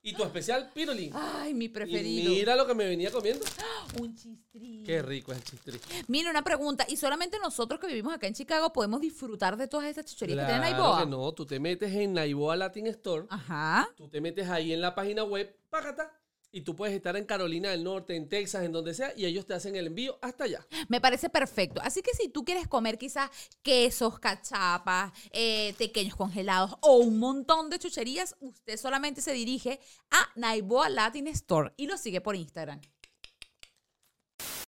Y tu especial pirulín. Ay, mi Y preferido. mira lo que me venía comiendo. Un chistrín. Qué rico es el chistri. Mira, una pregunta. ¿Y solamente nosotros que vivimos acá en Chicago podemos disfrutar de todas estas chucherías que tienen Claro Naiboa? que no, tú te metes en Naiboa Latin Store, Ajá. tú te metes ahí en la página web, págata, Y tú puedes estar en Carolina del Norte, en Texas, en donde sea, y ellos te hacen el envío hasta allá. Me parece perfecto. Así que si tú quieres comer quizás quesos, cachapas, eh, pequeños congelados o un montón de chucherías, usted solamente se dirige a Naiboa Latin Store y lo sigue por Instagram.